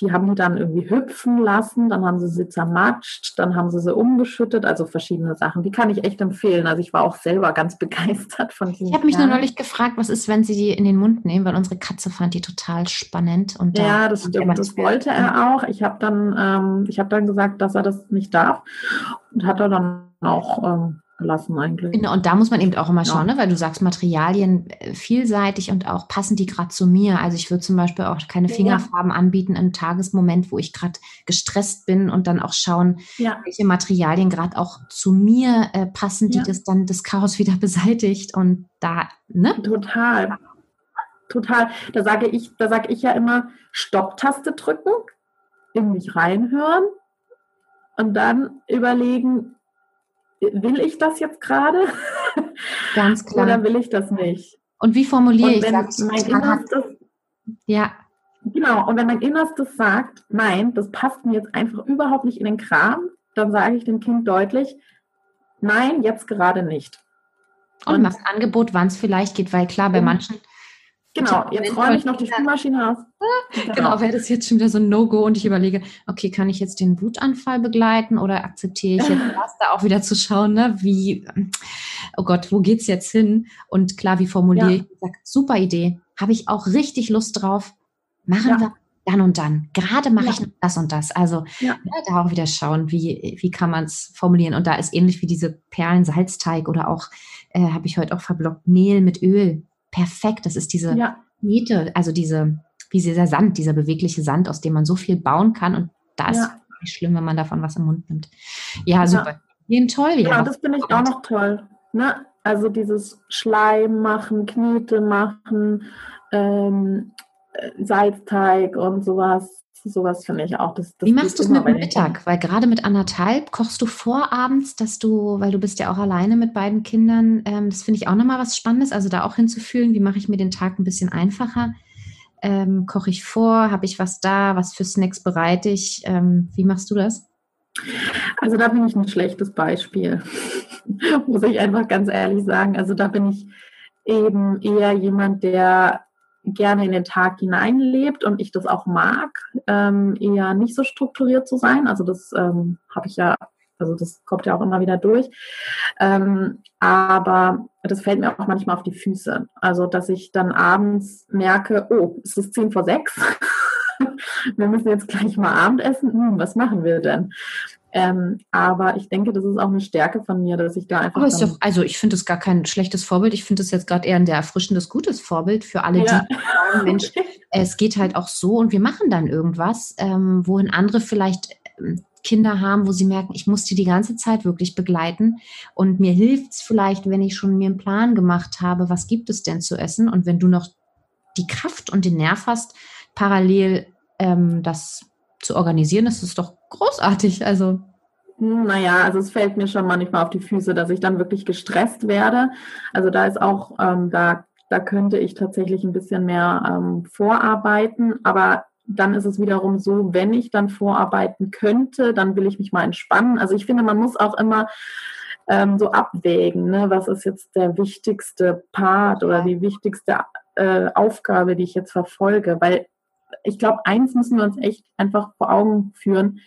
die haben die dann irgendwie hüpfen lassen, dann haben sie sie zermatscht, dann haben sie sie umgeschüttet, also verschiedene Sachen. Die kann ich echt empfehlen. Also ich war auch selber ganz begeistert von diesen. Ich habe mich nur neulich gefragt, was ist, wenn sie die in den Mund nehmen, weil unsere Katze fand die total spannend. Und da ja, das stimmt. Das wollte er auch. Ich habe dann, ähm, ich habe dann gesagt, dass er das nicht darf und hat er dann auch ähm, lassen eigentlich. Genau, und da muss man eben auch immer schauen, ja. ne? weil du sagst Materialien äh, vielseitig und auch passen die gerade zu mir. Also ich würde zum Beispiel auch keine Fingerfarben ja. anbieten im Tagesmoment, wo ich gerade gestresst bin und dann auch schauen, ja. welche Materialien gerade auch zu mir äh, passen, die das dann das Chaos wieder beseitigt und da, ne? Total. Total. Da sage ich, da sage ich ja immer Stopptaste drücken, in mich reinhören und dann überlegen, will ich das jetzt gerade? Ganz klar. Oder will ich das nicht? Und wie formuliere und wenn ich mein Innerstes, Ja. Genau, und wenn mein Innerstes sagt, nein, das passt mir jetzt einfach überhaupt nicht in den Kram, dann sage ich dem Kind deutlich, nein, jetzt gerade nicht. Und, und was Angebot, wann es vielleicht geht, weil klar, bei manchen Genau, jetzt räume ich noch die Spülmaschine aus. Genau, genau wäre das jetzt schon wieder so ein No-Go und ich überlege, okay, kann ich jetzt den Wutanfall begleiten oder akzeptiere ich jetzt das, da auch wieder zu schauen, ne, wie, oh Gott, wo geht's jetzt hin? Und klar, wie formuliere ja. ich? ich sag, super Idee, habe ich auch richtig Lust drauf, machen ja. wir dann und dann. Gerade mache ja. ich das und das. Also ja. ne, da auch wieder schauen, wie, wie kann man es formulieren. Und da ist ähnlich wie diese Perlen-Salzteig oder auch, äh, habe ich heute auch verblockt, Mehl mit Öl perfekt. Das ist diese ja. Niete, also diese, wie dieser Sand, dieser bewegliche Sand, aus dem man so viel bauen kann. Und da ist ja. nicht schlimm, wenn man davon was im Mund nimmt. Ja, super. Jeden toll. Ja, ja das finde ich auch noch toll. Ne? Also dieses Schleim machen, Knete machen, ähm, Salzteig und sowas. Sowas finde ich auch. Das, das Wie machst du es mit dem Mittag? Weil gerade mit anderthalb kochst du vorabends, dass du, weil du bist ja auch alleine mit beiden Kindern, ähm, das finde ich auch nochmal was Spannendes, also da auch hinzufühlen, wie mache ich mir den Tag ein bisschen einfacher? Ähm, koche ich vor? Habe ich was da? Was für Snacks bereite ich? Ähm, wie machst du das? Also da bin ich ein schlechtes Beispiel, muss ich einfach ganz ehrlich sagen. Also da bin ich eben eher jemand, der gerne in den Tag hineinlebt und ich das auch mag, ähm, eher nicht so strukturiert zu sein. Also das ähm, habe ich ja, also das kommt ja auch immer wieder durch. Ähm, aber das fällt mir auch manchmal auf die Füße. Also dass ich dann abends merke, oh, es ist zehn vor sechs. wir müssen jetzt gleich mal Abendessen. Hm, was machen wir denn? Ähm, aber ich denke, das ist auch eine Stärke von mir, dass ich da einfach. Doch, also ich finde es gar kein schlechtes Vorbild. Ich finde es jetzt gerade eher ein sehr erfrischendes, gutes Vorbild für alle, ja. die sagen, Mensch, es geht halt auch so und wir machen dann irgendwas, ähm, wohin andere vielleicht ähm, Kinder haben, wo sie merken, ich muss die die ganze Zeit wirklich begleiten und mir hilft es vielleicht, wenn ich schon mir einen Plan gemacht habe, was gibt es denn zu essen und wenn du noch die Kraft und den Nerv hast, parallel ähm, das zu organisieren, ist es doch großartig. Also naja, also es fällt mir schon manchmal auf die Füße, dass ich dann wirklich gestresst werde. Also da ist auch, ähm, da, da könnte ich tatsächlich ein bisschen mehr ähm, vorarbeiten, aber dann ist es wiederum so, wenn ich dann vorarbeiten könnte, dann will ich mich mal entspannen. Also ich finde, man muss auch immer ähm, so abwägen, ne? was ist jetzt der wichtigste Part oder die wichtigste äh, Aufgabe, die ich jetzt verfolge, weil ich glaube, eins müssen wir uns echt einfach vor Augen führen.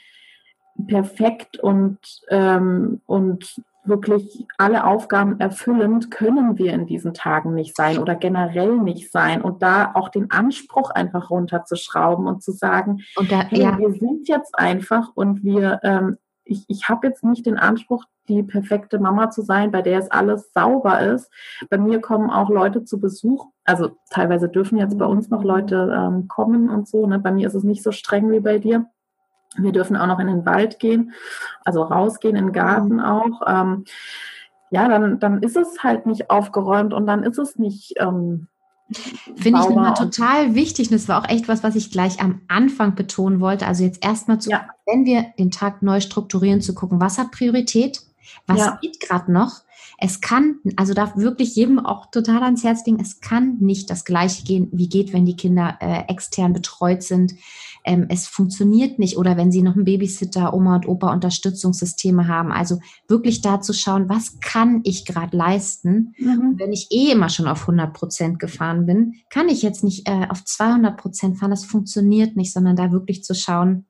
Perfekt und, ähm, und wirklich alle Aufgaben erfüllend können wir in diesen Tagen nicht sein oder generell nicht sein und da auch den Anspruch einfach runterzuschrauben und zu sagen, und da, hey, ja. wir sind jetzt einfach und wir, ähm, ich, ich habe jetzt nicht den Anspruch, die perfekte Mama zu sein, bei der es alles sauber ist. Bei mir kommen auch Leute zu Besuch. Also teilweise dürfen jetzt bei uns noch Leute ähm, kommen und so. Ne? Bei mir ist es nicht so streng wie bei dir. Wir dürfen auch noch in den Wald gehen, also rausgehen, in den Garten auch. Ähm, ja, dann, dann ist es halt nicht aufgeräumt und dann ist es nicht ähm, Finde ich nochmal total wichtig. Und das war auch echt was, was ich gleich am Anfang betonen wollte. Also jetzt erstmal zu, ja. wenn wir den Tag neu strukturieren, zu gucken, was hat Priorität? Was ja. geht gerade noch? Es kann, also darf wirklich jedem auch total ans Herz legen, es kann nicht das Gleiche gehen, wie geht, wenn die Kinder äh, extern betreut sind. Ähm, es funktioniert nicht oder wenn sie noch einen Babysitter, Oma und Opa Unterstützungssysteme haben. Also wirklich da zu schauen, was kann ich gerade leisten? Mhm. Wenn ich eh immer schon auf 100 Prozent gefahren bin, kann ich jetzt nicht äh, auf 200 Prozent fahren. Das funktioniert nicht, sondern da wirklich zu schauen,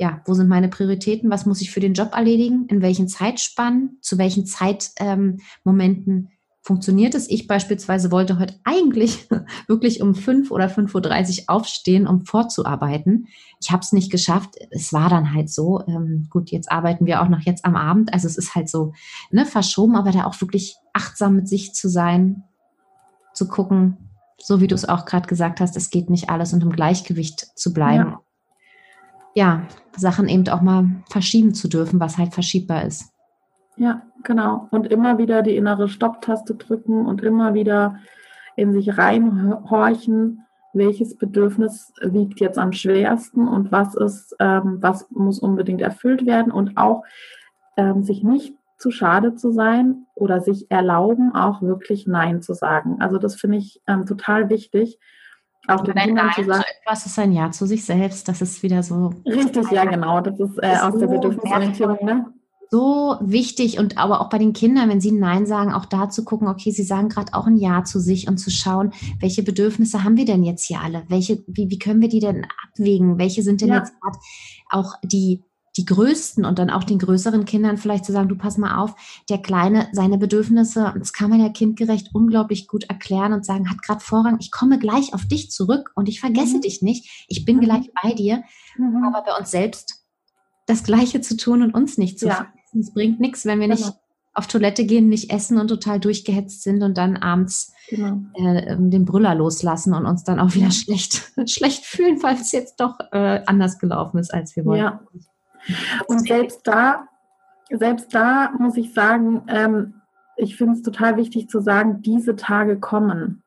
ja, wo sind meine Prioritäten? Was muss ich für den Job erledigen? In welchen Zeitspannen? Zu welchen Zeitmomenten ähm, funktioniert es? Ich beispielsweise wollte heute eigentlich wirklich um 5 oder 5.30 Uhr aufstehen, um vorzuarbeiten. Ich habe es nicht geschafft. Es war dann halt so. Ähm, gut, jetzt arbeiten wir auch noch jetzt am Abend. Also es ist halt so ne, verschoben, aber da auch wirklich achtsam mit sich zu sein, zu gucken, so wie du es auch gerade gesagt hast, es geht nicht alles und im Gleichgewicht zu bleiben. Ja ja, Sachen eben auch mal verschieben zu dürfen, was halt verschiebbar ist. Ja, genau. Und immer wieder die innere Stopptaste drücken und immer wieder in sich reinhorchen, welches Bedürfnis wiegt jetzt am schwersten und was ist, ähm, was muss unbedingt erfüllt werden und auch ähm, sich nicht zu schade zu sein oder sich erlauben, auch wirklich Nein zu sagen. Also das finde ich ähm, total wichtig, auch den Kindern Nein zu sagen. Was ist ein Ja zu sich selbst? Das ist wieder so. Richtig, ja, genau. Das ist, äh, ist aus so der Bedürfnisorientierung, ne? So wichtig und aber auch bei den Kindern, wenn sie Nein sagen, auch da zu gucken, okay, sie sagen gerade auch ein Ja zu sich und zu schauen, welche Bedürfnisse haben wir denn jetzt hier alle? Welche, wie, wie können wir die denn abwägen? Welche sind denn ja. jetzt gerade auch die die größten und dann auch den größeren Kindern vielleicht zu sagen, du pass mal auf, der Kleine, seine Bedürfnisse, das kann man ja kindgerecht unglaublich gut erklären und sagen, hat gerade Vorrang, ich komme gleich auf dich zurück und ich vergesse mhm. dich nicht, ich bin mhm. gleich bei dir, mhm. aber bei uns selbst das Gleiche zu tun und uns nicht zu ja. vergessen. Es bringt nichts, wenn wir genau. nicht auf Toilette gehen, nicht essen und total durchgehetzt sind und dann abends genau. äh, den Brüller loslassen und uns dann auch wieder schlecht, schlecht fühlen, es jetzt doch äh, anders gelaufen ist, als wir wollten. Ja. Und selbst da, selbst da muss ich sagen, ähm, ich finde es total wichtig zu sagen, diese Tage kommen.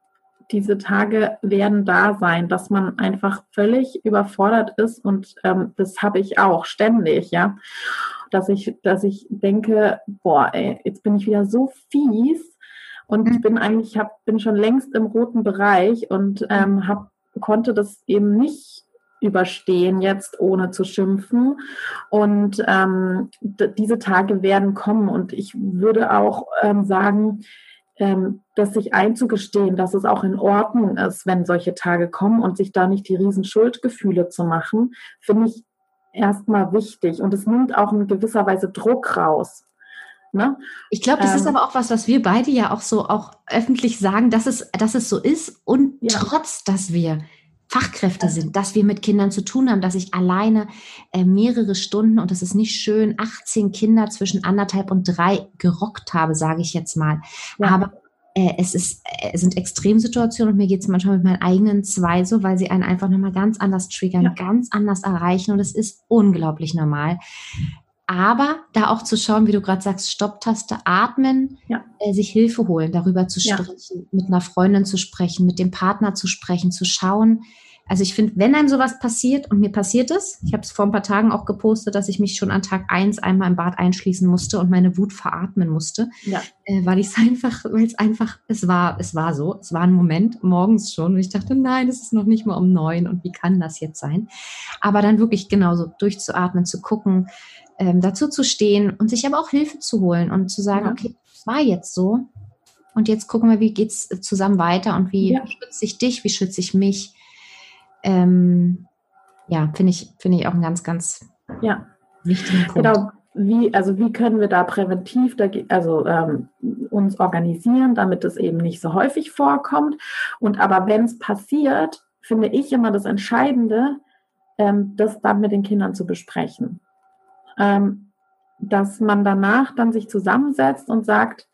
diese Tage werden da sein, dass man einfach völlig überfordert ist und ähm, das habe ich auch ständig, ja, dass ich, dass ich denke, boah, ey, jetzt bin ich wieder so fies und ich mhm. bin eigentlich, hab, bin schon längst im roten Bereich und ähm, hab, konnte das eben nicht überstehen jetzt, ohne zu schimpfen. Und ähm, diese Tage werden kommen. Und ich würde auch ähm, sagen, ähm, dass sich einzugestehen, dass es auch in Ordnung ist, wenn solche Tage kommen und sich da nicht die riesen Schuldgefühle zu machen, finde ich erstmal wichtig. Und es nimmt auch in gewisser Weise Druck raus. Ne? Ich glaube, das ähm, ist aber auch was, was wir beide ja auch so auch öffentlich sagen, dass es, dass es so ist und ja. trotz, dass wir Fachkräfte sind, dass wir mit Kindern zu tun haben, dass ich alleine äh, mehrere Stunden und das ist nicht schön, 18 Kinder zwischen anderthalb und drei gerockt habe, sage ich jetzt mal. Ja. Aber äh, es, ist, äh, es sind Extremsituationen und mir geht es manchmal mit meinen eigenen zwei so, weil sie einen einfach nochmal ganz anders triggern, ja. ganz anders erreichen und es ist unglaublich normal. Aber da auch zu schauen, wie du gerade sagst, Stopptaste, atmen, ja. äh, sich Hilfe holen, darüber zu sprechen, ja. mit einer Freundin zu sprechen, mit dem Partner zu sprechen, zu schauen, also ich finde, wenn einem sowas passiert, und mir passiert es, ich habe es vor ein paar Tagen auch gepostet, dass ich mich schon an Tag eins einmal im Bad einschließen musste und meine Wut veratmen musste, ja. äh, weil ich es einfach, weil es einfach, es war, es war so, es war ein Moment morgens schon und ich dachte, nein, es ist noch nicht mal um neun und wie kann das jetzt sein? Aber dann wirklich genauso durchzuatmen, zu gucken, ähm, dazu zu stehen und sich aber auch Hilfe zu holen und zu sagen, ja. okay, es war jetzt so und jetzt gucken wir, wie geht's zusammen weiter und wie ja. schütze ich dich, wie schütze ich mich ähm, ja, finde ich, finde ich auch einen ganz, ganz ja. wichtigen Punkt. Genau. Wie, also wie können wir da präventiv da, also ähm, uns organisieren, damit es eben nicht so häufig vorkommt. Und aber wenn es passiert, finde ich immer das Entscheidende, ähm, das dann mit den Kindern zu besprechen. Ähm, dass man danach dann sich zusammensetzt und sagt,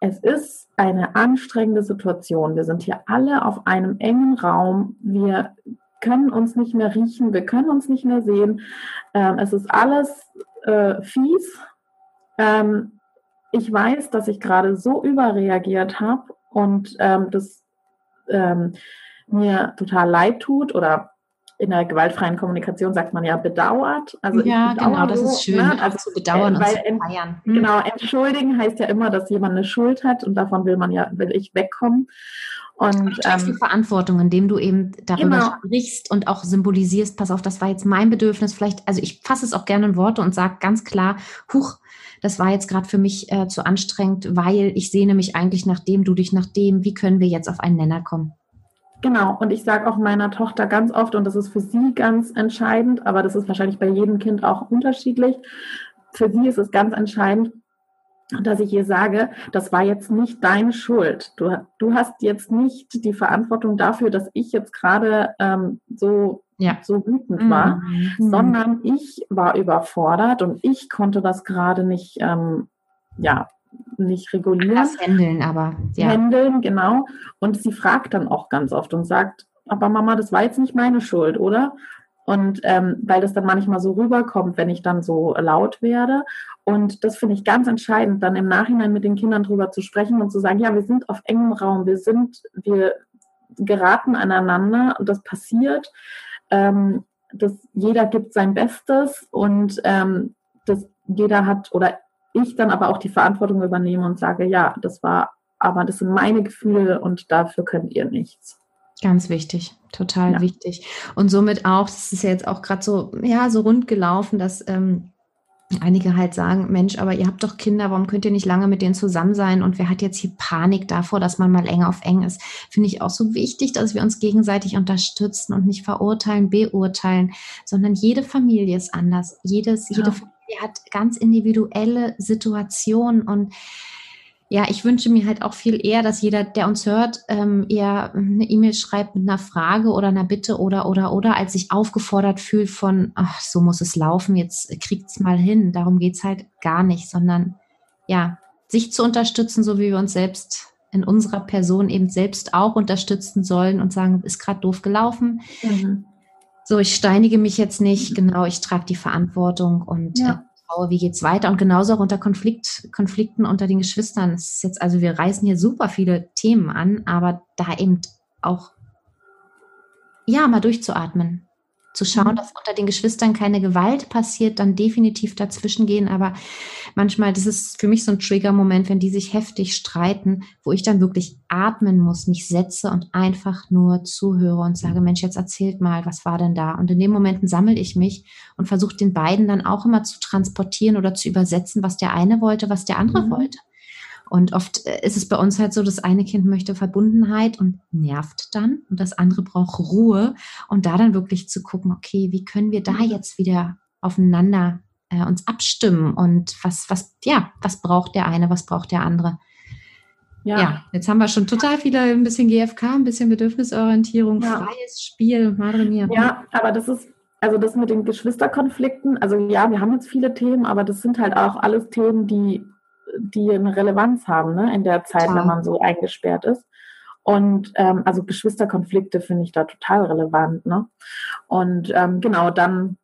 es ist eine anstrengende Situation. Wir sind hier alle auf einem engen Raum. Wir können uns nicht mehr riechen, wir können uns nicht mehr sehen. Ähm, es ist alles äh, fies. Ähm, ich weiß, dass ich gerade so überreagiert habe und ähm, das ähm, mir total leid tut oder in der gewaltfreien Kommunikation sagt man ja bedauert. Also ja, genau, das ist schön, ne? also zu bedauern äh, und zu feiern. Hm. Genau, entschuldigen heißt ja immer, dass jemand eine Schuld hat und davon will man ja, will ich wegkommen. Und du ähm, die Verantwortung, indem du eben darüber genau. sprichst und auch symbolisierst, pass auf, das war jetzt mein Bedürfnis, vielleicht, also ich fasse es auch gerne in Worte und sage ganz klar, huch, das war jetzt gerade für mich äh, zu anstrengend, weil ich sehne mich eigentlich nach dem, du dich nach dem, wie können wir jetzt auf einen Nenner kommen? Genau, und ich sage auch meiner Tochter ganz oft, und das ist für sie ganz entscheidend, aber das ist wahrscheinlich bei jedem Kind auch unterschiedlich. Für sie ist es ganz entscheidend, dass ich ihr sage, das war jetzt nicht deine Schuld. Du, du hast jetzt nicht die Verantwortung dafür, dass ich jetzt gerade ähm, so, ja. so wütend war, mhm. sondern ich war überfordert und ich konnte das gerade nicht ähm, ja, nicht regulieren. Das handeln, aber ja. Handeln, genau. Und sie fragt dann auch ganz oft und sagt, aber Mama, das war jetzt nicht meine Schuld, oder? Und ähm, weil das dann manchmal so rüberkommt, wenn ich dann so laut werde. Und das finde ich ganz entscheidend, dann im Nachhinein mit den Kindern drüber zu sprechen und zu sagen, ja, wir sind auf engem Raum, wir sind, wir geraten aneinander und das passiert. Ähm, das, jeder gibt sein Bestes und ähm, das, jeder hat oder ich dann aber auch die Verantwortung übernehme und sage, ja, das war, aber das sind meine Gefühle und dafür könnt ihr nichts. Ganz wichtig, total ja. wichtig. Und somit auch, das ist ja jetzt auch gerade so, ja, so rund gelaufen, dass ähm, einige halt sagen, Mensch, aber ihr habt doch Kinder, warum könnt ihr nicht lange mit denen zusammen sein? Und wer hat jetzt hier Panik davor, dass man mal enger auf eng ist? Finde ich auch so wichtig, dass wir uns gegenseitig unterstützen und nicht verurteilen, beurteilen, sondern jede Familie ist anders. Jedes, ja. jede Familie die hat ganz individuelle Situationen und ja, ich wünsche mir halt auch viel eher, dass jeder, der uns hört, ähm, eher eine E-Mail schreibt mit einer Frage oder einer Bitte oder oder oder, als sich aufgefordert fühlt von, ach, so muss es laufen, jetzt kriegt's mal hin. Darum geht's halt gar nicht, sondern ja, sich zu unterstützen, so wie wir uns selbst in unserer Person eben selbst auch unterstützen sollen und sagen, ist gerade doof gelaufen. Mhm so, ich steinige mich jetzt nicht, genau, ich trage die Verantwortung und ja. aufbaue, wie geht's weiter? Und genauso auch unter Konflikt, Konflikten unter den Geschwistern. Es ist jetzt, also wir reißen hier super viele Themen an, aber da eben auch, ja, mal durchzuatmen zu schauen, dass unter den Geschwistern keine Gewalt passiert, dann definitiv dazwischen gehen. Aber manchmal, das ist für mich so ein Trigger-Moment, wenn die sich heftig streiten, wo ich dann wirklich atmen muss, mich setze und einfach nur zuhöre und sage, Mensch, jetzt erzählt mal, was war denn da? Und in den Momenten sammle ich mich und versuche den beiden dann auch immer zu transportieren oder zu übersetzen, was der eine wollte, was der andere mhm. wollte. Und oft äh, ist es bei uns halt so, das eine Kind möchte Verbundenheit und nervt dann und das andere braucht Ruhe und da dann wirklich zu gucken, okay, wie können wir da mhm. jetzt wieder aufeinander äh, uns abstimmen und was, was, ja, was braucht der eine, was braucht der andere. Ja. ja. jetzt haben wir schon total viele, ein bisschen GFK, ein bisschen Bedürfnisorientierung, ja. freies Spiel, Madre mia. Ja, aber das ist, also das mit den Geschwisterkonflikten, also ja, wir haben jetzt viele Themen, aber das sind halt auch alles Themen, die die eine Relevanz haben ne, in der Zeit, wenn man so eingesperrt ist. Und ähm, also Geschwisterkonflikte finde ich da total relevant. Ne? Und ähm, genau, dann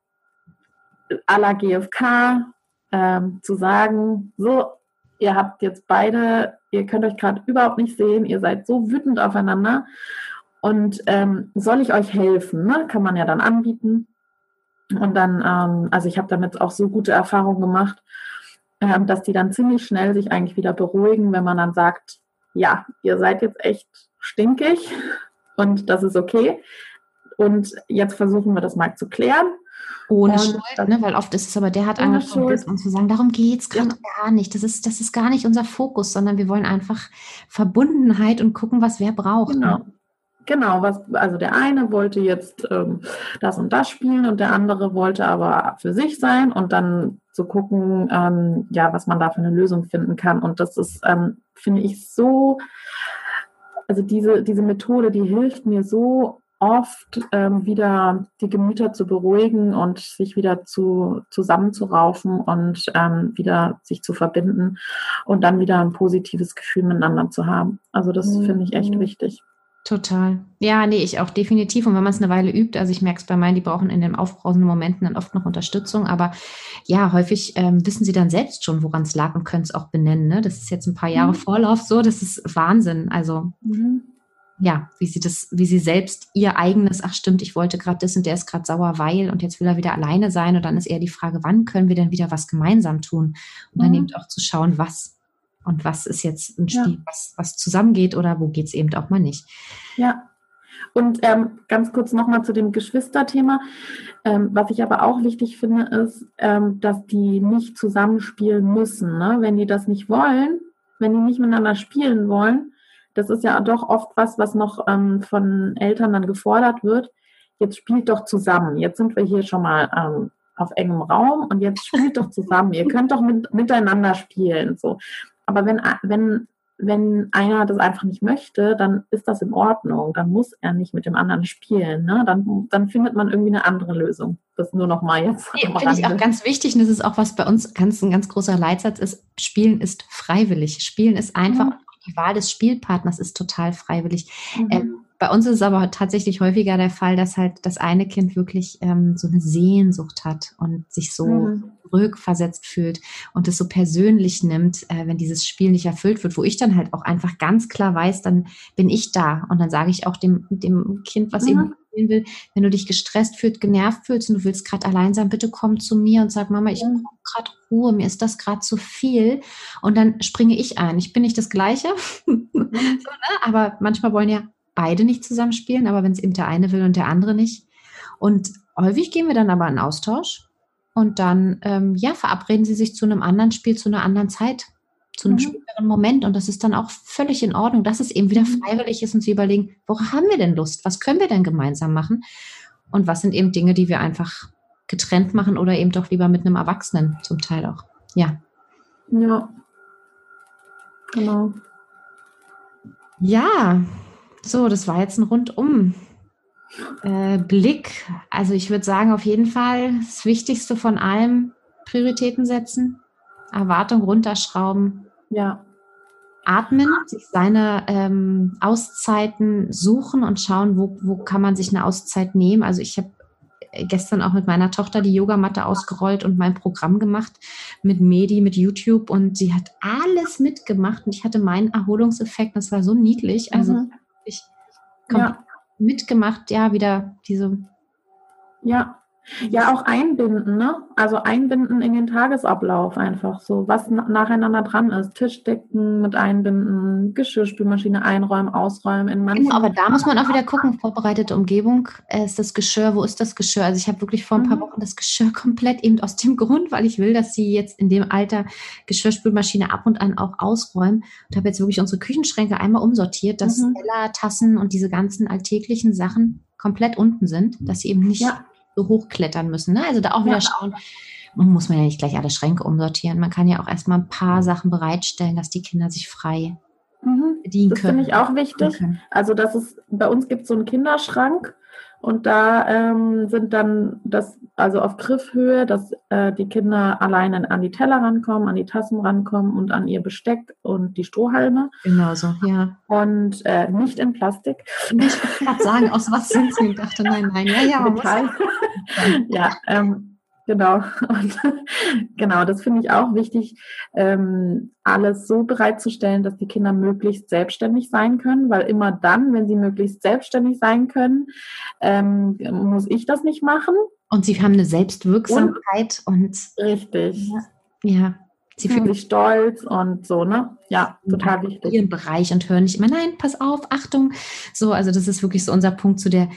à la GFK ähm, zu sagen, so, ihr habt jetzt beide, ihr könnt euch gerade überhaupt nicht sehen, ihr seid so wütend aufeinander. Und ähm, soll ich euch helfen? Ne? Kann man ja dann anbieten. Und dann, ähm, also ich habe damit auch so gute Erfahrungen gemacht dass die dann ziemlich schnell sich eigentlich wieder beruhigen, wenn man dann sagt, ja, ihr seid jetzt echt stinkig und das ist okay. Und jetzt versuchen wir das mal zu klären. Ohne Schuld, ne? weil oft ist es aber, der hat angefangen, und zu sagen, darum geht es gerade ja. gar nicht. Das ist, das ist gar nicht unser Fokus, sondern wir wollen einfach Verbundenheit und gucken, was wer braucht. Genau. Ne? Genau, was, also der eine wollte jetzt ähm, das und das spielen und der andere wollte aber für sich sein und dann zu gucken, ähm, ja, was man da für eine Lösung finden kann. Und das ist, ähm, finde ich, so, also diese, diese Methode, die hilft mir so oft ähm, wieder die Gemüter zu beruhigen und sich wieder zu zusammenzuraufen und ähm, wieder sich zu verbinden und dann wieder ein positives Gefühl miteinander zu haben. Also das mhm. finde ich echt wichtig. Total. Ja, nee, ich auch definitiv. Und wenn man es eine Weile übt, also ich merke es bei meinen, die brauchen in den aufbrausenden Momenten dann oft noch Unterstützung. Aber ja, häufig ähm, wissen sie dann selbst schon, woran es lag und können es auch benennen. Ne? Das ist jetzt ein paar Jahre mhm. Vorlauf so, das ist Wahnsinn. Also mhm. ja, wie sie das, wie sie selbst ihr eigenes, ach stimmt, ich wollte gerade das und der ist gerade sauer, weil und jetzt will er wieder alleine sein. Und dann ist eher die Frage, wann können wir denn wieder was gemeinsam tun? Und dann mhm. eben auch zu schauen, was und was ist jetzt ein Spiel, ja. was, was zusammengeht oder wo geht es eben auch mal nicht. Ja. Und ähm, ganz kurz nochmal zu dem Geschwisterthema. Ähm, was ich aber auch wichtig finde, ist, ähm, dass die nicht zusammenspielen müssen. Ne? Wenn die das nicht wollen, wenn die nicht miteinander spielen wollen, das ist ja doch oft was, was noch ähm, von Eltern dann gefordert wird. Jetzt spielt doch zusammen. Jetzt sind wir hier schon mal ähm, auf engem Raum und jetzt spielt doch zusammen. Ihr könnt doch mit, miteinander spielen. So. Aber wenn, wenn, wenn einer das einfach nicht möchte, dann ist das in Ordnung. Dann muss er nicht mit dem anderen spielen. Ne? Dann, dann findet man irgendwie eine andere Lösung. Das nur noch mal jetzt. Ja, Finde ich auch ganz wichtig. Und das ist auch, was bei uns ganz, ein ganz großer Leitsatz ist. Spielen ist freiwillig. Spielen ist einfach. Mhm. Die Wahl des Spielpartners ist total freiwillig. Mhm. Ähm, bei uns ist es aber tatsächlich häufiger der Fall, dass halt das eine Kind wirklich ähm, so eine Sehnsucht hat und sich so mhm. rückversetzt fühlt und es so persönlich nimmt, äh, wenn dieses Spiel nicht erfüllt wird, wo ich dann halt auch einfach ganz klar weiß, dann bin ich da und dann sage ich auch dem, dem Kind, was mhm. eben spielen will, wenn du dich gestresst fühlst, genervt fühlst und du willst gerade allein sein, bitte komm zu mir und sag, Mama, ich brauche gerade Ruhe, mir ist das gerade zu viel und dann springe ich ein. Ich bin nicht das Gleiche, mhm. so, ne? aber manchmal wollen ja beide nicht zusammenspielen, aber wenn es eben der eine will und der andere nicht. Und häufig gehen wir dann aber in Austausch und dann, ähm, ja, verabreden sie sich zu einem anderen Spiel, zu einer anderen Zeit, zu einem mhm. späteren Moment. Und das ist dann auch völlig in Ordnung, dass es eben wieder mhm. freiwillig ist und sie überlegen, worauf haben wir denn Lust? Was können wir denn gemeinsam machen? Und was sind eben Dinge, die wir einfach getrennt machen oder eben doch lieber mit einem Erwachsenen zum Teil auch. Ja. Ja. Genau. Ja, so, das war jetzt ein rundum äh, Blick. Also ich würde sagen, auf jeden Fall das Wichtigste von allem, Prioritäten setzen, Erwartung runterschrauben. Ja. Atmen, sich seine ähm, Auszeiten suchen und schauen, wo, wo kann man sich eine Auszeit nehmen. Also ich habe gestern auch mit meiner Tochter die Yogamatte ausgerollt und mein Programm gemacht mit Medi, mit YouTube und sie hat alles mitgemacht und ich hatte meinen Erholungseffekt. Das war so niedlich. Also mhm. Ich ja. mitgemacht, ja, wieder diese. Ja, ja, auch einbinden, ne? Also einbinden in den Tagesablauf einfach so, was nacheinander dran ist. Tischdecken mit einbinden, Geschirrspülmaschine einräumen, ausräumen in manchen. Genau, aber da muss man auch wieder gucken, vorbereitete Umgebung, äh, ist das Geschirr, wo ist das Geschirr? Also ich habe wirklich vor ein paar mhm. Wochen das Geschirr komplett eben aus dem Grund, weil ich will, dass sie jetzt in dem Alter Geschirrspülmaschine ab und an auch ausräumen und habe jetzt wirklich unsere Küchenschränke einmal umsortiert, dass mhm. Teller, Tassen und diese ganzen alltäglichen Sachen komplett unten sind, dass sie eben nicht ja so hochklettern müssen. Ne? Also da auch wieder ja. schauen, muss man ja nicht gleich alle Schränke umsortieren. Man kann ja auch erstmal ein paar Sachen bereitstellen, dass die Kinder sich frei mhm. bedienen das können. Das finde ich auch wichtig. Also das ist, bei uns gibt es so einen Kinderschrank und da ähm, sind dann das, also auf Griffhöhe, dass äh, die Kinder alleine an die Teller rankommen, an die Tassen rankommen und an ihr Besteck und die Strohhalme. Genau so, ja. Und äh, nicht in Plastik. Ich wollte gerade sagen, aus was sind sie? Ich dachte, nein, nein, ja, ja. Ja, ähm, Genau. Und genau, das finde ich auch wichtig, ähm, alles so bereitzustellen, dass die Kinder möglichst selbstständig sein können, weil immer dann, wenn sie möglichst selbstständig sein können, ähm, muss ich das nicht machen. Und sie haben eine Selbstwirksamkeit und, und richtig. Ja. Sie fühlen sich stolz und so, ne? Ja, total wichtig. Ihren Bereich und hören nicht immer, nein, pass auf, Achtung. So, also das ist wirklich so unser Punkt zu der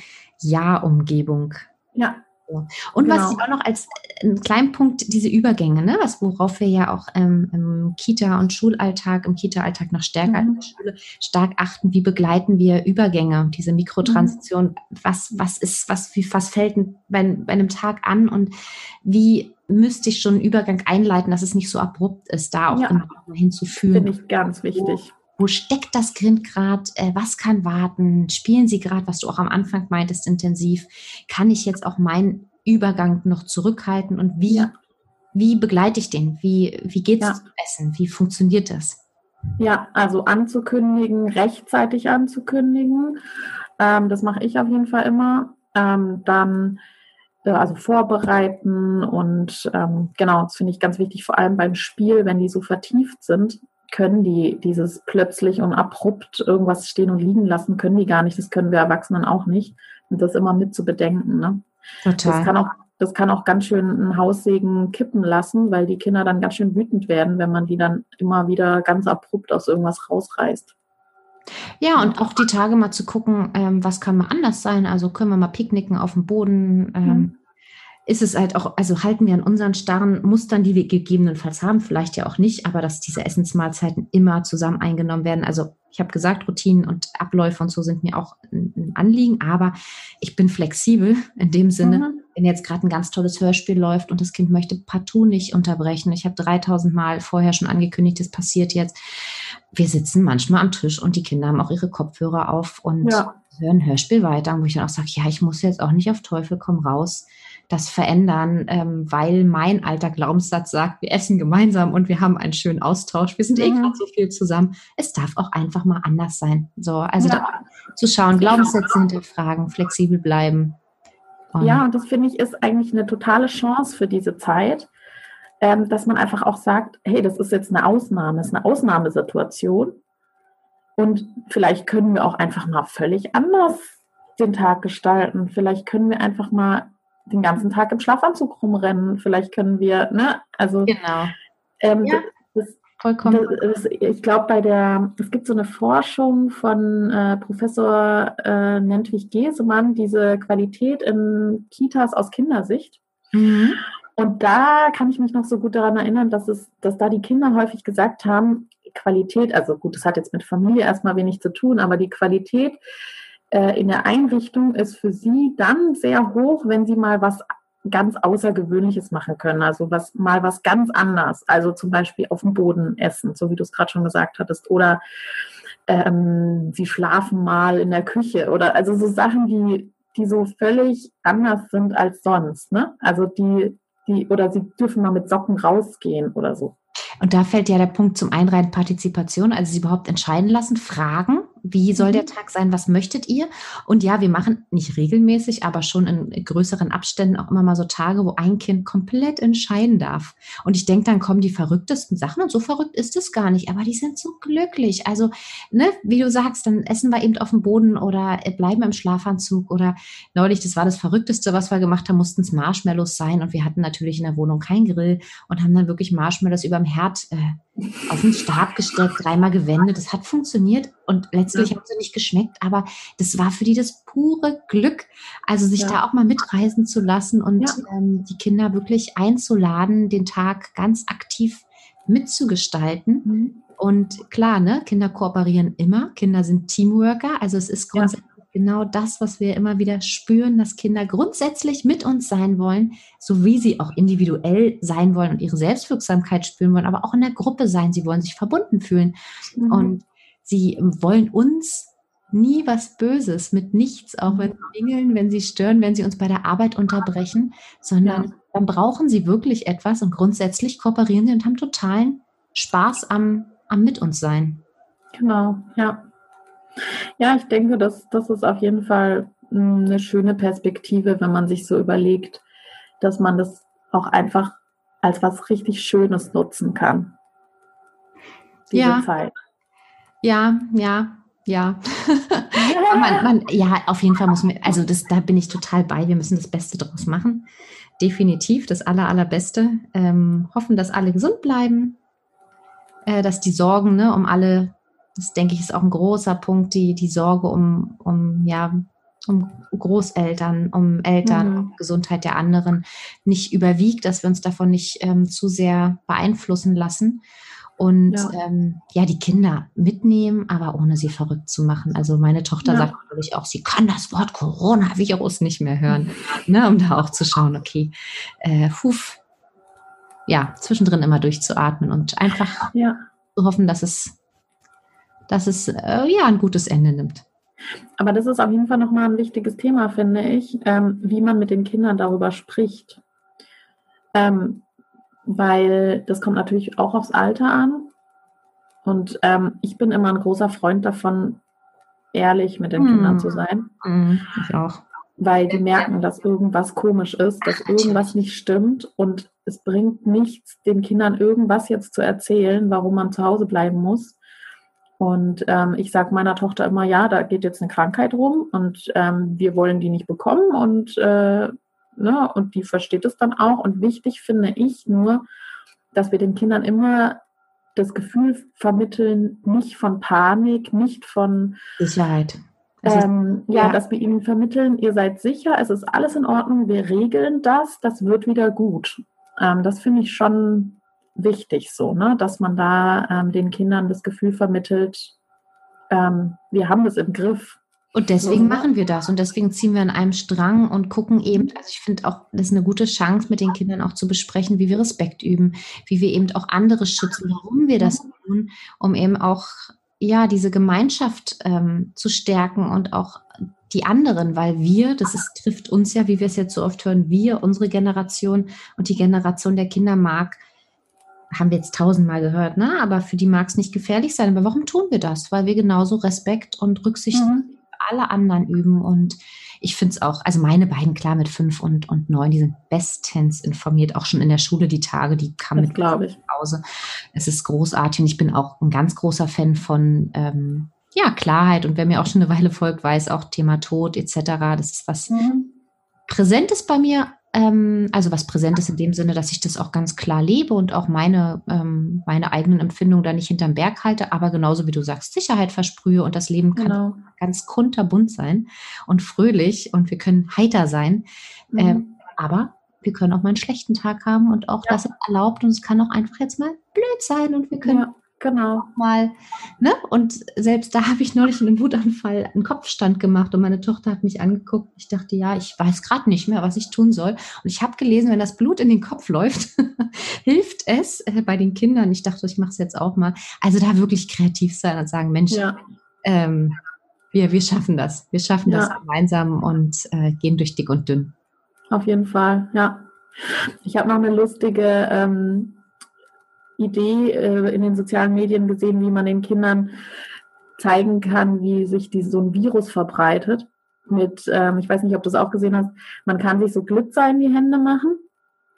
Ja-Umgebung. Ja, und genau. was ich auch noch als äh, einen kleinen Punkt, diese Übergänge, ne, was, worauf wir ja auch ähm, im Kita- und Schulalltag, im Kita-Alltag noch stärker mhm. in der Schule stark achten, wie begleiten wir Übergänge, diese Mikrotransition, mhm. was, was ist, was, wie, was fällt bei, bei einem Tag an und wie müsste ich schon einen Übergang einleiten, dass es nicht so abrupt ist, da auch ja. hinzuführen. Finde ich ganz wichtig wo steckt das Kind gerade, äh, was kann warten, spielen sie gerade, was du auch am Anfang meintest, intensiv, kann ich jetzt auch meinen Übergang noch zurückhalten? Und wie, ja. wie begleite ich den, wie, wie geht es ja. zum Essen, wie funktioniert das? Ja, also anzukündigen, rechtzeitig anzukündigen, ähm, das mache ich auf jeden Fall immer, ähm, dann äh, also vorbereiten und ähm, genau, das finde ich ganz wichtig, vor allem beim Spiel, wenn die so vertieft sind, können die dieses plötzlich und abrupt irgendwas stehen und liegen lassen, können die gar nicht. Das können wir Erwachsenen auch nicht. Und das immer mit zu bedenken. Ne? Total. Das kann auch das kann auch ganz schön ein Haussegen kippen lassen, weil die Kinder dann ganz schön wütend werden, wenn man die dann immer wieder ganz abrupt aus irgendwas rausreißt. Ja, und auch die Tage mal zu gucken, ähm, was kann mal anders sein. Also können wir mal picknicken auf dem Boden. Ähm, mhm ist es halt auch, also halten wir an unseren starren Mustern, die wir gegebenenfalls haben, vielleicht ja auch nicht, aber dass diese Essensmahlzeiten immer zusammen eingenommen werden. Also ich habe gesagt, Routinen und Abläufe und so sind mir auch ein Anliegen, aber ich bin flexibel in dem Sinne, mhm. wenn jetzt gerade ein ganz tolles Hörspiel läuft und das Kind möchte partout nicht unterbrechen. Ich habe 3000 Mal vorher schon angekündigt, das passiert jetzt. Wir sitzen manchmal am Tisch und die Kinder haben auch ihre Kopfhörer auf und ja. hören Hörspiel weiter, wo ich dann auch sage, ja, ich muss jetzt auch nicht auf Teufel komm raus das verändern, ähm, weil mein alter Glaubenssatz sagt, wir essen gemeinsam und wir haben einen schönen Austausch. Wir sind eh mhm. eh gerade so viel zusammen. Es darf auch einfach mal anders sein. So, also ja. zu schauen, Glaubenssätze hinterfragen, flexibel bleiben. Und ja, und das finde ich ist eigentlich eine totale Chance für diese Zeit, ähm, dass man einfach auch sagt, hey, das ist jetzt eine Ausnahme, das ist eine Ausnahmesituation. Und vielleicht können wir auch einfach mal völlig anders den Tag gestalten. Vielleicht können wir einfach mal den ganzen Tag im Schlafanzug rumrennen. Vielleicht können wir, ne? Also genau. Ähm, ja, das, vollkommen. Das, ich glaube, bei der, es gibt so eine Forschung von äh, Professor äh, Nentwich Gesemann, diese Qualität in Kitas aus Kindersicht. Mhm. Und da kann ich mich noch so gut daran erinnern, dass es, dass da die Kinder häufig gesagt haben, Qualität, also gut, das hat jetzt mit Familie erstmal wenig zu tun, aber die Qualität äh, in der Einrichtung ist für sie dann sehr hoch, wenn sie mal was ganz Außergewöhnliches machen können. Also was mal was ganz anders. Also zum Beispiel auf dem Boden essen, so wie du es gerade schon gesagt hattest. Oder ähm, sie schlafen mal in der Küche. Oder also so Sachen, die, die so völlig anders sind als sonst. Ne? Also die, die, oder sie dürfen mal mit Socken rausgehen oder so. Und da fällt ja der Punkt zum einen Partizipation, also sie überhaupt entscheiden lassen, fragen Wie soll der mhm. Tag sein? Was möchtet ihr? Und ja, wir machen nicht regelmäßig, aber schon in größeren Abständen auch immer mal so Tage, wo ein Kind komplett entscheiden darf. Und ich denke, dann kommen die verrücktesten Sachen und so verrückt ist es gar nicht, aber die sind so glücklich. Also, ne, wie du sagst, dann essen wir eben auf dem Boden oder bleiben im Schlafanzug oder neulich, das war das Verrückteste, was wir gemacht haben, mussten es Marshmallows sein und wir hatten natürlich in der Wohnung keinen Grill und haben dann wirklich Marshmallows über dem Herd äh, auf den Stab gestellt, dreimal gewendet. Das hat funktioniert und letztlich ja. haben sie nicht geschmeckt, aber das war für die das pure Glück. Also sich ja. da auch mal mitreisen zu lassen und ja. ähm, die Kinder wirklich einzuladen, den Tag ganz aktiv mitzugestalten. Mhm. Und klar, ne, Kinder kooperieren immer, Kinder sind Teamworker, also es ist grundsätzlich genau das, was wir immer wieder spüren, dass Kinder grundsätzlich mit uns sein wollen, so wie sie auch individuell sein wollen und ihre Selbstwirksamkeit spüren wollen, aber auch in der Gruppe sein. Sie wollen sich verbunden fühlen mhm. und sie wollen uns nie was Böses mit nichts, auch wenn sie dingeln, wenn sie stören, wenn sie uns bei der Arbeit unterbrechen, sondern ja. dann brauchen sie wirklich etwas und grundsätzlich kooperieren sie und haben totalen Spaß am, am mit uns sein. Genau, ja. Ja, ich denke, das, das ist auf jeden Fall hm, eine schöne Perspektive, wenn man sich so überlegt, dass man das auch einfach als was richtig Schönes nutzen kann. Diese ja. Zeit. Ja, ja, ja. man, man, ja, auf jeden Fall muss man, also das, da bin ich total bei. Wir müssen das Beste draus machen. Definitiv das aller, allerbeste. Ähm, hoffen, dass alle gesund bleiben, äh, dass die Sorgen ne, um alle das denke ich ist auch ein großer Punkt, die, die Sorge um, um, ja, um Großeltern, um Eltern, mhm. um Gesundheit der anderen nicht überwiegt, dass wir uns davon nicht ähm, zu sehr beeinflussen lassen. Und ja. Ähm, ja, die Kinder mitnehmen, aber ohne sie verrückt zu machen. Also meine Tochter ja. sagt natürlich auch, sie kann das Wort Coronavirus nicht mehr hören, ne, um da auch zu schauen, okay, äh, huf, ja, zwischendrin immer durchzuatmen und einfach ja. zu hoffen, dass es dass es äh, ja ein gutes Ende nimmt. Aber das ist auf jeden Fall nochmal ein wichtiges Thema, finde ich, ähm, wie man mit den Kindern darüber spricht. Ähm, weil das kommt natürlich auch aufs Alter an. Und ähm, ich bin immer ein großer Freund davon, ehrlich mit den mm. Kindern zu sein. Mm, ich auch. Weil die merken, dass irgendwas komisch ist, dass irgendwas nicht stimmt und es bringt nichts, den Kindern irgendwas jetzt zu erzählen, warum man zu Hause bleiben muss, und ähm, ich sage meiner Tochter immer, ja, da geht jetzt eine Krankheit rum und ähm, wir wollen die nicht bekommen und, äh, ne, und die versteht es dann auch. Und wichtig finde ich nur, dass wir den Kindern immer das Gefühl vermitteln, nicht von Panik, nicht von Sicherheit. Ähm, ja, ja, dass wir ihnen vermitteln, ihr seid sicher, es ist alles in Ordnung, wir regeln das, das wird wieder gut. Ähm, das finde ich schon wichtig, so, ne? dass man da ähm, den Kindern das Gefühl vermittelt, ähm, wir haben das im Griff. Und deswegen machen wir das und deswegen ziehen wir an einem Strang und gucken eben, also ich finde auch, das ist eine gute Chance, mit den Kindern auch zu besprechen, wie wir Respekt üben, wie wir eben auch andere schützen, warum wir das tun, um eben auch ja diese Gemeinschaft ähm, zu stärken und auch die anderen, weil wir, das ist, trifft uns ja, wie wir es jetzt so oft hören, wir, unsere Generation und die Generation der Kinder mag haben wir jetzt tausendmal gehört, ne? aber für die mag es nicht gefährlich sein. Aber warum tun wir das? Weil wir genauso Respekt und Rücksicht mhm. alle anderen üben. Und ich finde es auch, also meine beiden, klar, mit fünf und, und neun, die sind bestens informiert, auch schon in der Schule die Tage, die kamen mit glaube. Hause. Es ist großartig und ich bin auch ein ganz großer Fan von ähm, ja, Klarheit. Und wer mir auch schon eine Weile folgt, weiß auch Thema Tod etc. Das ist was mhm. Präsentes bei mir, ähm, also was präsent ist in dem Sinne, dass ich das auch ganz klar lebe und auch meine, ähm, meine eigenen Empfindungen da nicht hinterm Berg halte, aber genauso wie du sagst, Sicherheit versprühe und das Leben kann genau. ganz kunterbunt sein und fröhlich und wir können heiter sein. Mhm. Ähm, aber wir können auch mal einen schlechten Tag haben und auch ja. das ist erlaubt und es kann auch einfach jetzt mal blöd sein und wir können ja. Genau. Mal, ne? Und selbst da habe ich neulich in einem Wutanfall einen Kopfstand gemacht und meine Tochter hat mich angeguckt. Ich dachte, ja, ich weiß gerade nicht mehr, was ich tun soll. Und ich habe gelesen, wenn das Blut in den Kopf läuft, hilft es äh, bei den Kindern. Ich dachte, ich mache es jetzt auch mal. Also da wirklich kreativ sein und sagen, Mensch, ja. ähm, wir, wir schaffen das. Wir schaffen ja. das gemeinsam und äh, gehen durch dick und dünn. Auf jeden Fall, ja. Ich habe noch eine lustige ähm, Idee äh, in den sozialen Medien gesehen, wie man den Kindern zeigen kann, wie sich die, so ein Virus verbreitet. Mit, ähm, ich weiß nicht, ob du es auch gesehen hast, man kann sich so Glitzer in die Hände machen.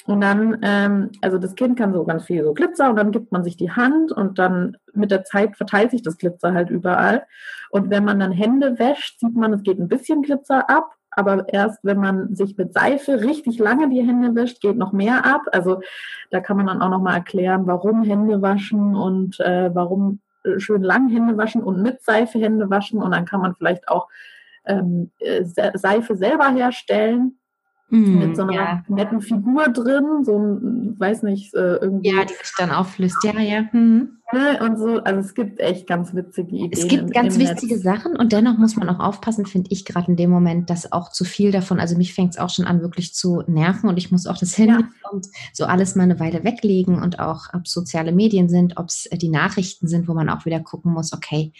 Und dann, ähm, also das Kind kann so ganz viel so Glitzer und dann gibt man sich die Hand und dann mit der Zeit verteilt sich das Glitzer halt überall. Und wenn man dann Hände wäscht, sieht man, es geht ein bisschen Glitzer ab, aber erst wenn man sich mit Seife richtig lange die Hände wäscht, geht noch mehr ab. Also da kann man dann auch nochmal erklären, warum Hände waschen und äh, warum äh, schön lang Hände waschen und mit Seife Hände waschen. Und dann kann man vielleicht auch ähm, äh, Seife selber herstellen Mm, mit so einer ja. netten Figur drin, so ein, weiß nicht, äh, irgendwie. Ja, die sich dann auflöst, ja, ja. Mhm. Und so, also es gibt echt ganz witzige Ideen. Es gibt im, ganz im wichtige Netz. Sachen und dennoch muss man auch aufpassen, finde ich gerade in dem Moment, dass auch zu viel davon, also mich fängt es auch schon an, wirklich zu nerven und ich muss auch das Handy ja. und so alles mal eine Weile weglegen und auch, ob es soziale Medien sind, ob es die Nachrichten sind, wo man auch wieder gucken muss, okay,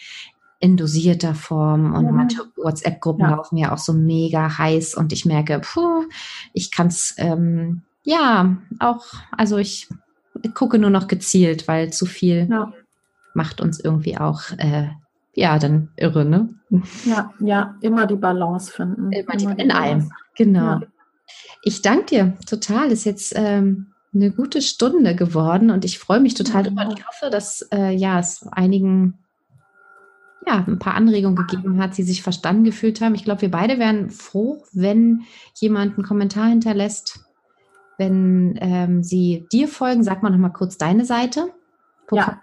in dosierter Form und mhm. manche WhatsApp-Gruppen ja. laufen ja auch so mega heiß und ich merke, puh, ich kann es ähm, ja auch, also ich gucke nur noch gezielt, weil zu viel ja. macht uns irgendwie auch äh, ja dann irre, ne? Ja, ja, immer die Balance finden. Immer die, immer die in Balance. allem, genau. Ja. Ich danke dir total. Ist jetzt ähm, eine gute Stunde geworden und ich freue mich total ja. drüber. Ich hoffe, dass äh, ja es einigen ja, ein paar Anregungen gegeben hat, sie sich verstanden gefühlt haben. Ich glaube, wir beide wären froh, wenn jemand einen Kommentar hinterlässt, wenn ähm, sie dir folgen. Sag mal noch mal kurz deine Seite. Wo ja,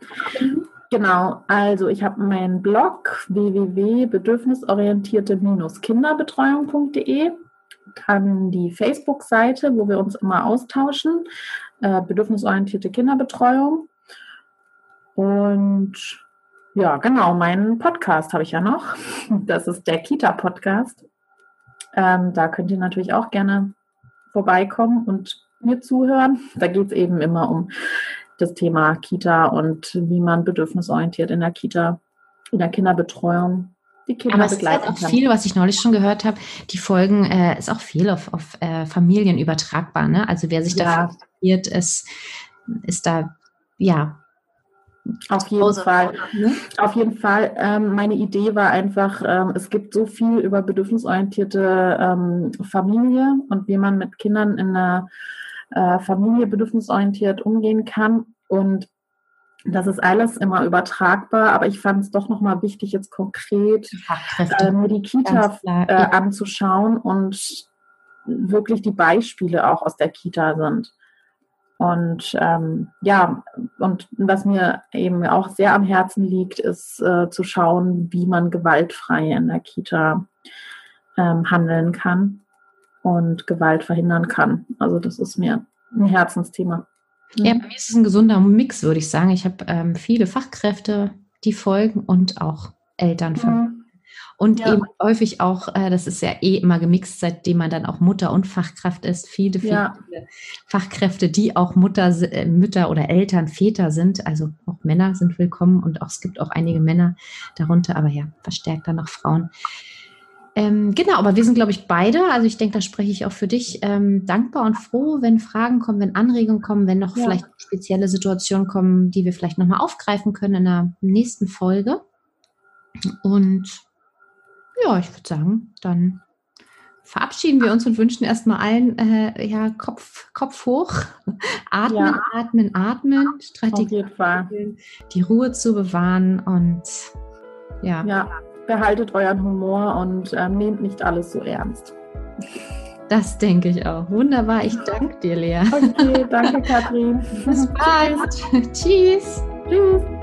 genau. Also ich habe meinen Blog www.bedürfnisorientierte-kinderbetreuung.de dann die Facebook-Seite, wo wir uns immer austauschen, äh, bedürfnisorientierte Kinderbetreuung. Und ja, genau. Meinen Podcast habe ich ja noch. Das ist der Kita-Podcast. Ähm, da könnt ihr natürlich auch gerne vorbeikommen und mir zuhören. Da geht es eben immer um das Thema Kita und wie man bedürfnisorientiert in der Kita, in der Kinderbetreuung die Kinder Aber es ist halt auch kann. viel, was ich neulich schon gehört habe. Die Folgen äh, ist auch viel auf, auf äh, Familien übertragbar. Ne? Also wer sich ja. dafür interessiert, ist, ist da ja auf jeden Hause Fall. Ne? Auf jeden Fall. Ähm, meine Idee war einfach, ähm, es gibt so viel über bedürfnisorientierte ähm, Familie und wie man mit Kindern in einer äh, Familie bedürfnisorientiert umgehen kann. Und das ist alles immer übertragbar, aber ich fand es doch nochmal wichtig, jetzt konkret äh, mir die Kita äh, anzuschauen und wirklich die Beispiele auch aus der Kita sind. Und ähm, ja, und was mir eben auch sehr am Herzen liegt, ist äh, zu schauen, wie man gewaltfrei in der Kita ähm, handeln kann und Gewalt verhindern kann. Also das ist mir ein Herzensthema. Ja, bei mir ist es ein gesunder Mix, würde ich sagen. Ich habe ähm, viele Fachkräfte, die folgen und auch Eltern mhm. Und ja. eben häufig auch, äh, das ist ja eh immer gemixt, seitdem man dann auch Mutter und Fachkraft ist. Viele, viele, ja. Fachkräfte, die auch Mutter, äh, Mütter oder Eltern, Väter sind. Also auch Männer sind willkommen und auch, es gibt auch einige Männer darunter, aber ja, verstärkt dann noch Frauen. Ähm, genau, aber wir sind, glaube ich, beide, also ich denke, da spreche ich auch für dich, ähm, dankbar und froh, wenn Fragen kommen, wenn Anregungen kommen, wenn noch ja. vielleicht spezielle Situationen kommen, die wir vielleicht nochmal aufgreifen können in der nächsten Folge. Und ja, ich würde sagen, dann verabschieden wir uns und wünschen erstmal allen äh, ja, Kopf, Kopf hoch, atmen, ja. atmen, atmen, Strategie, die Ruhe zu bewahren und ja. Ja, behaltet euren Humor und ähm, nehmt nicht alles so ernst. Das denke ich auch. Wunderbar. Ich danke dir, Lea. Okay, danke, Katrin. Bis bald. Tschüss. Tschüss.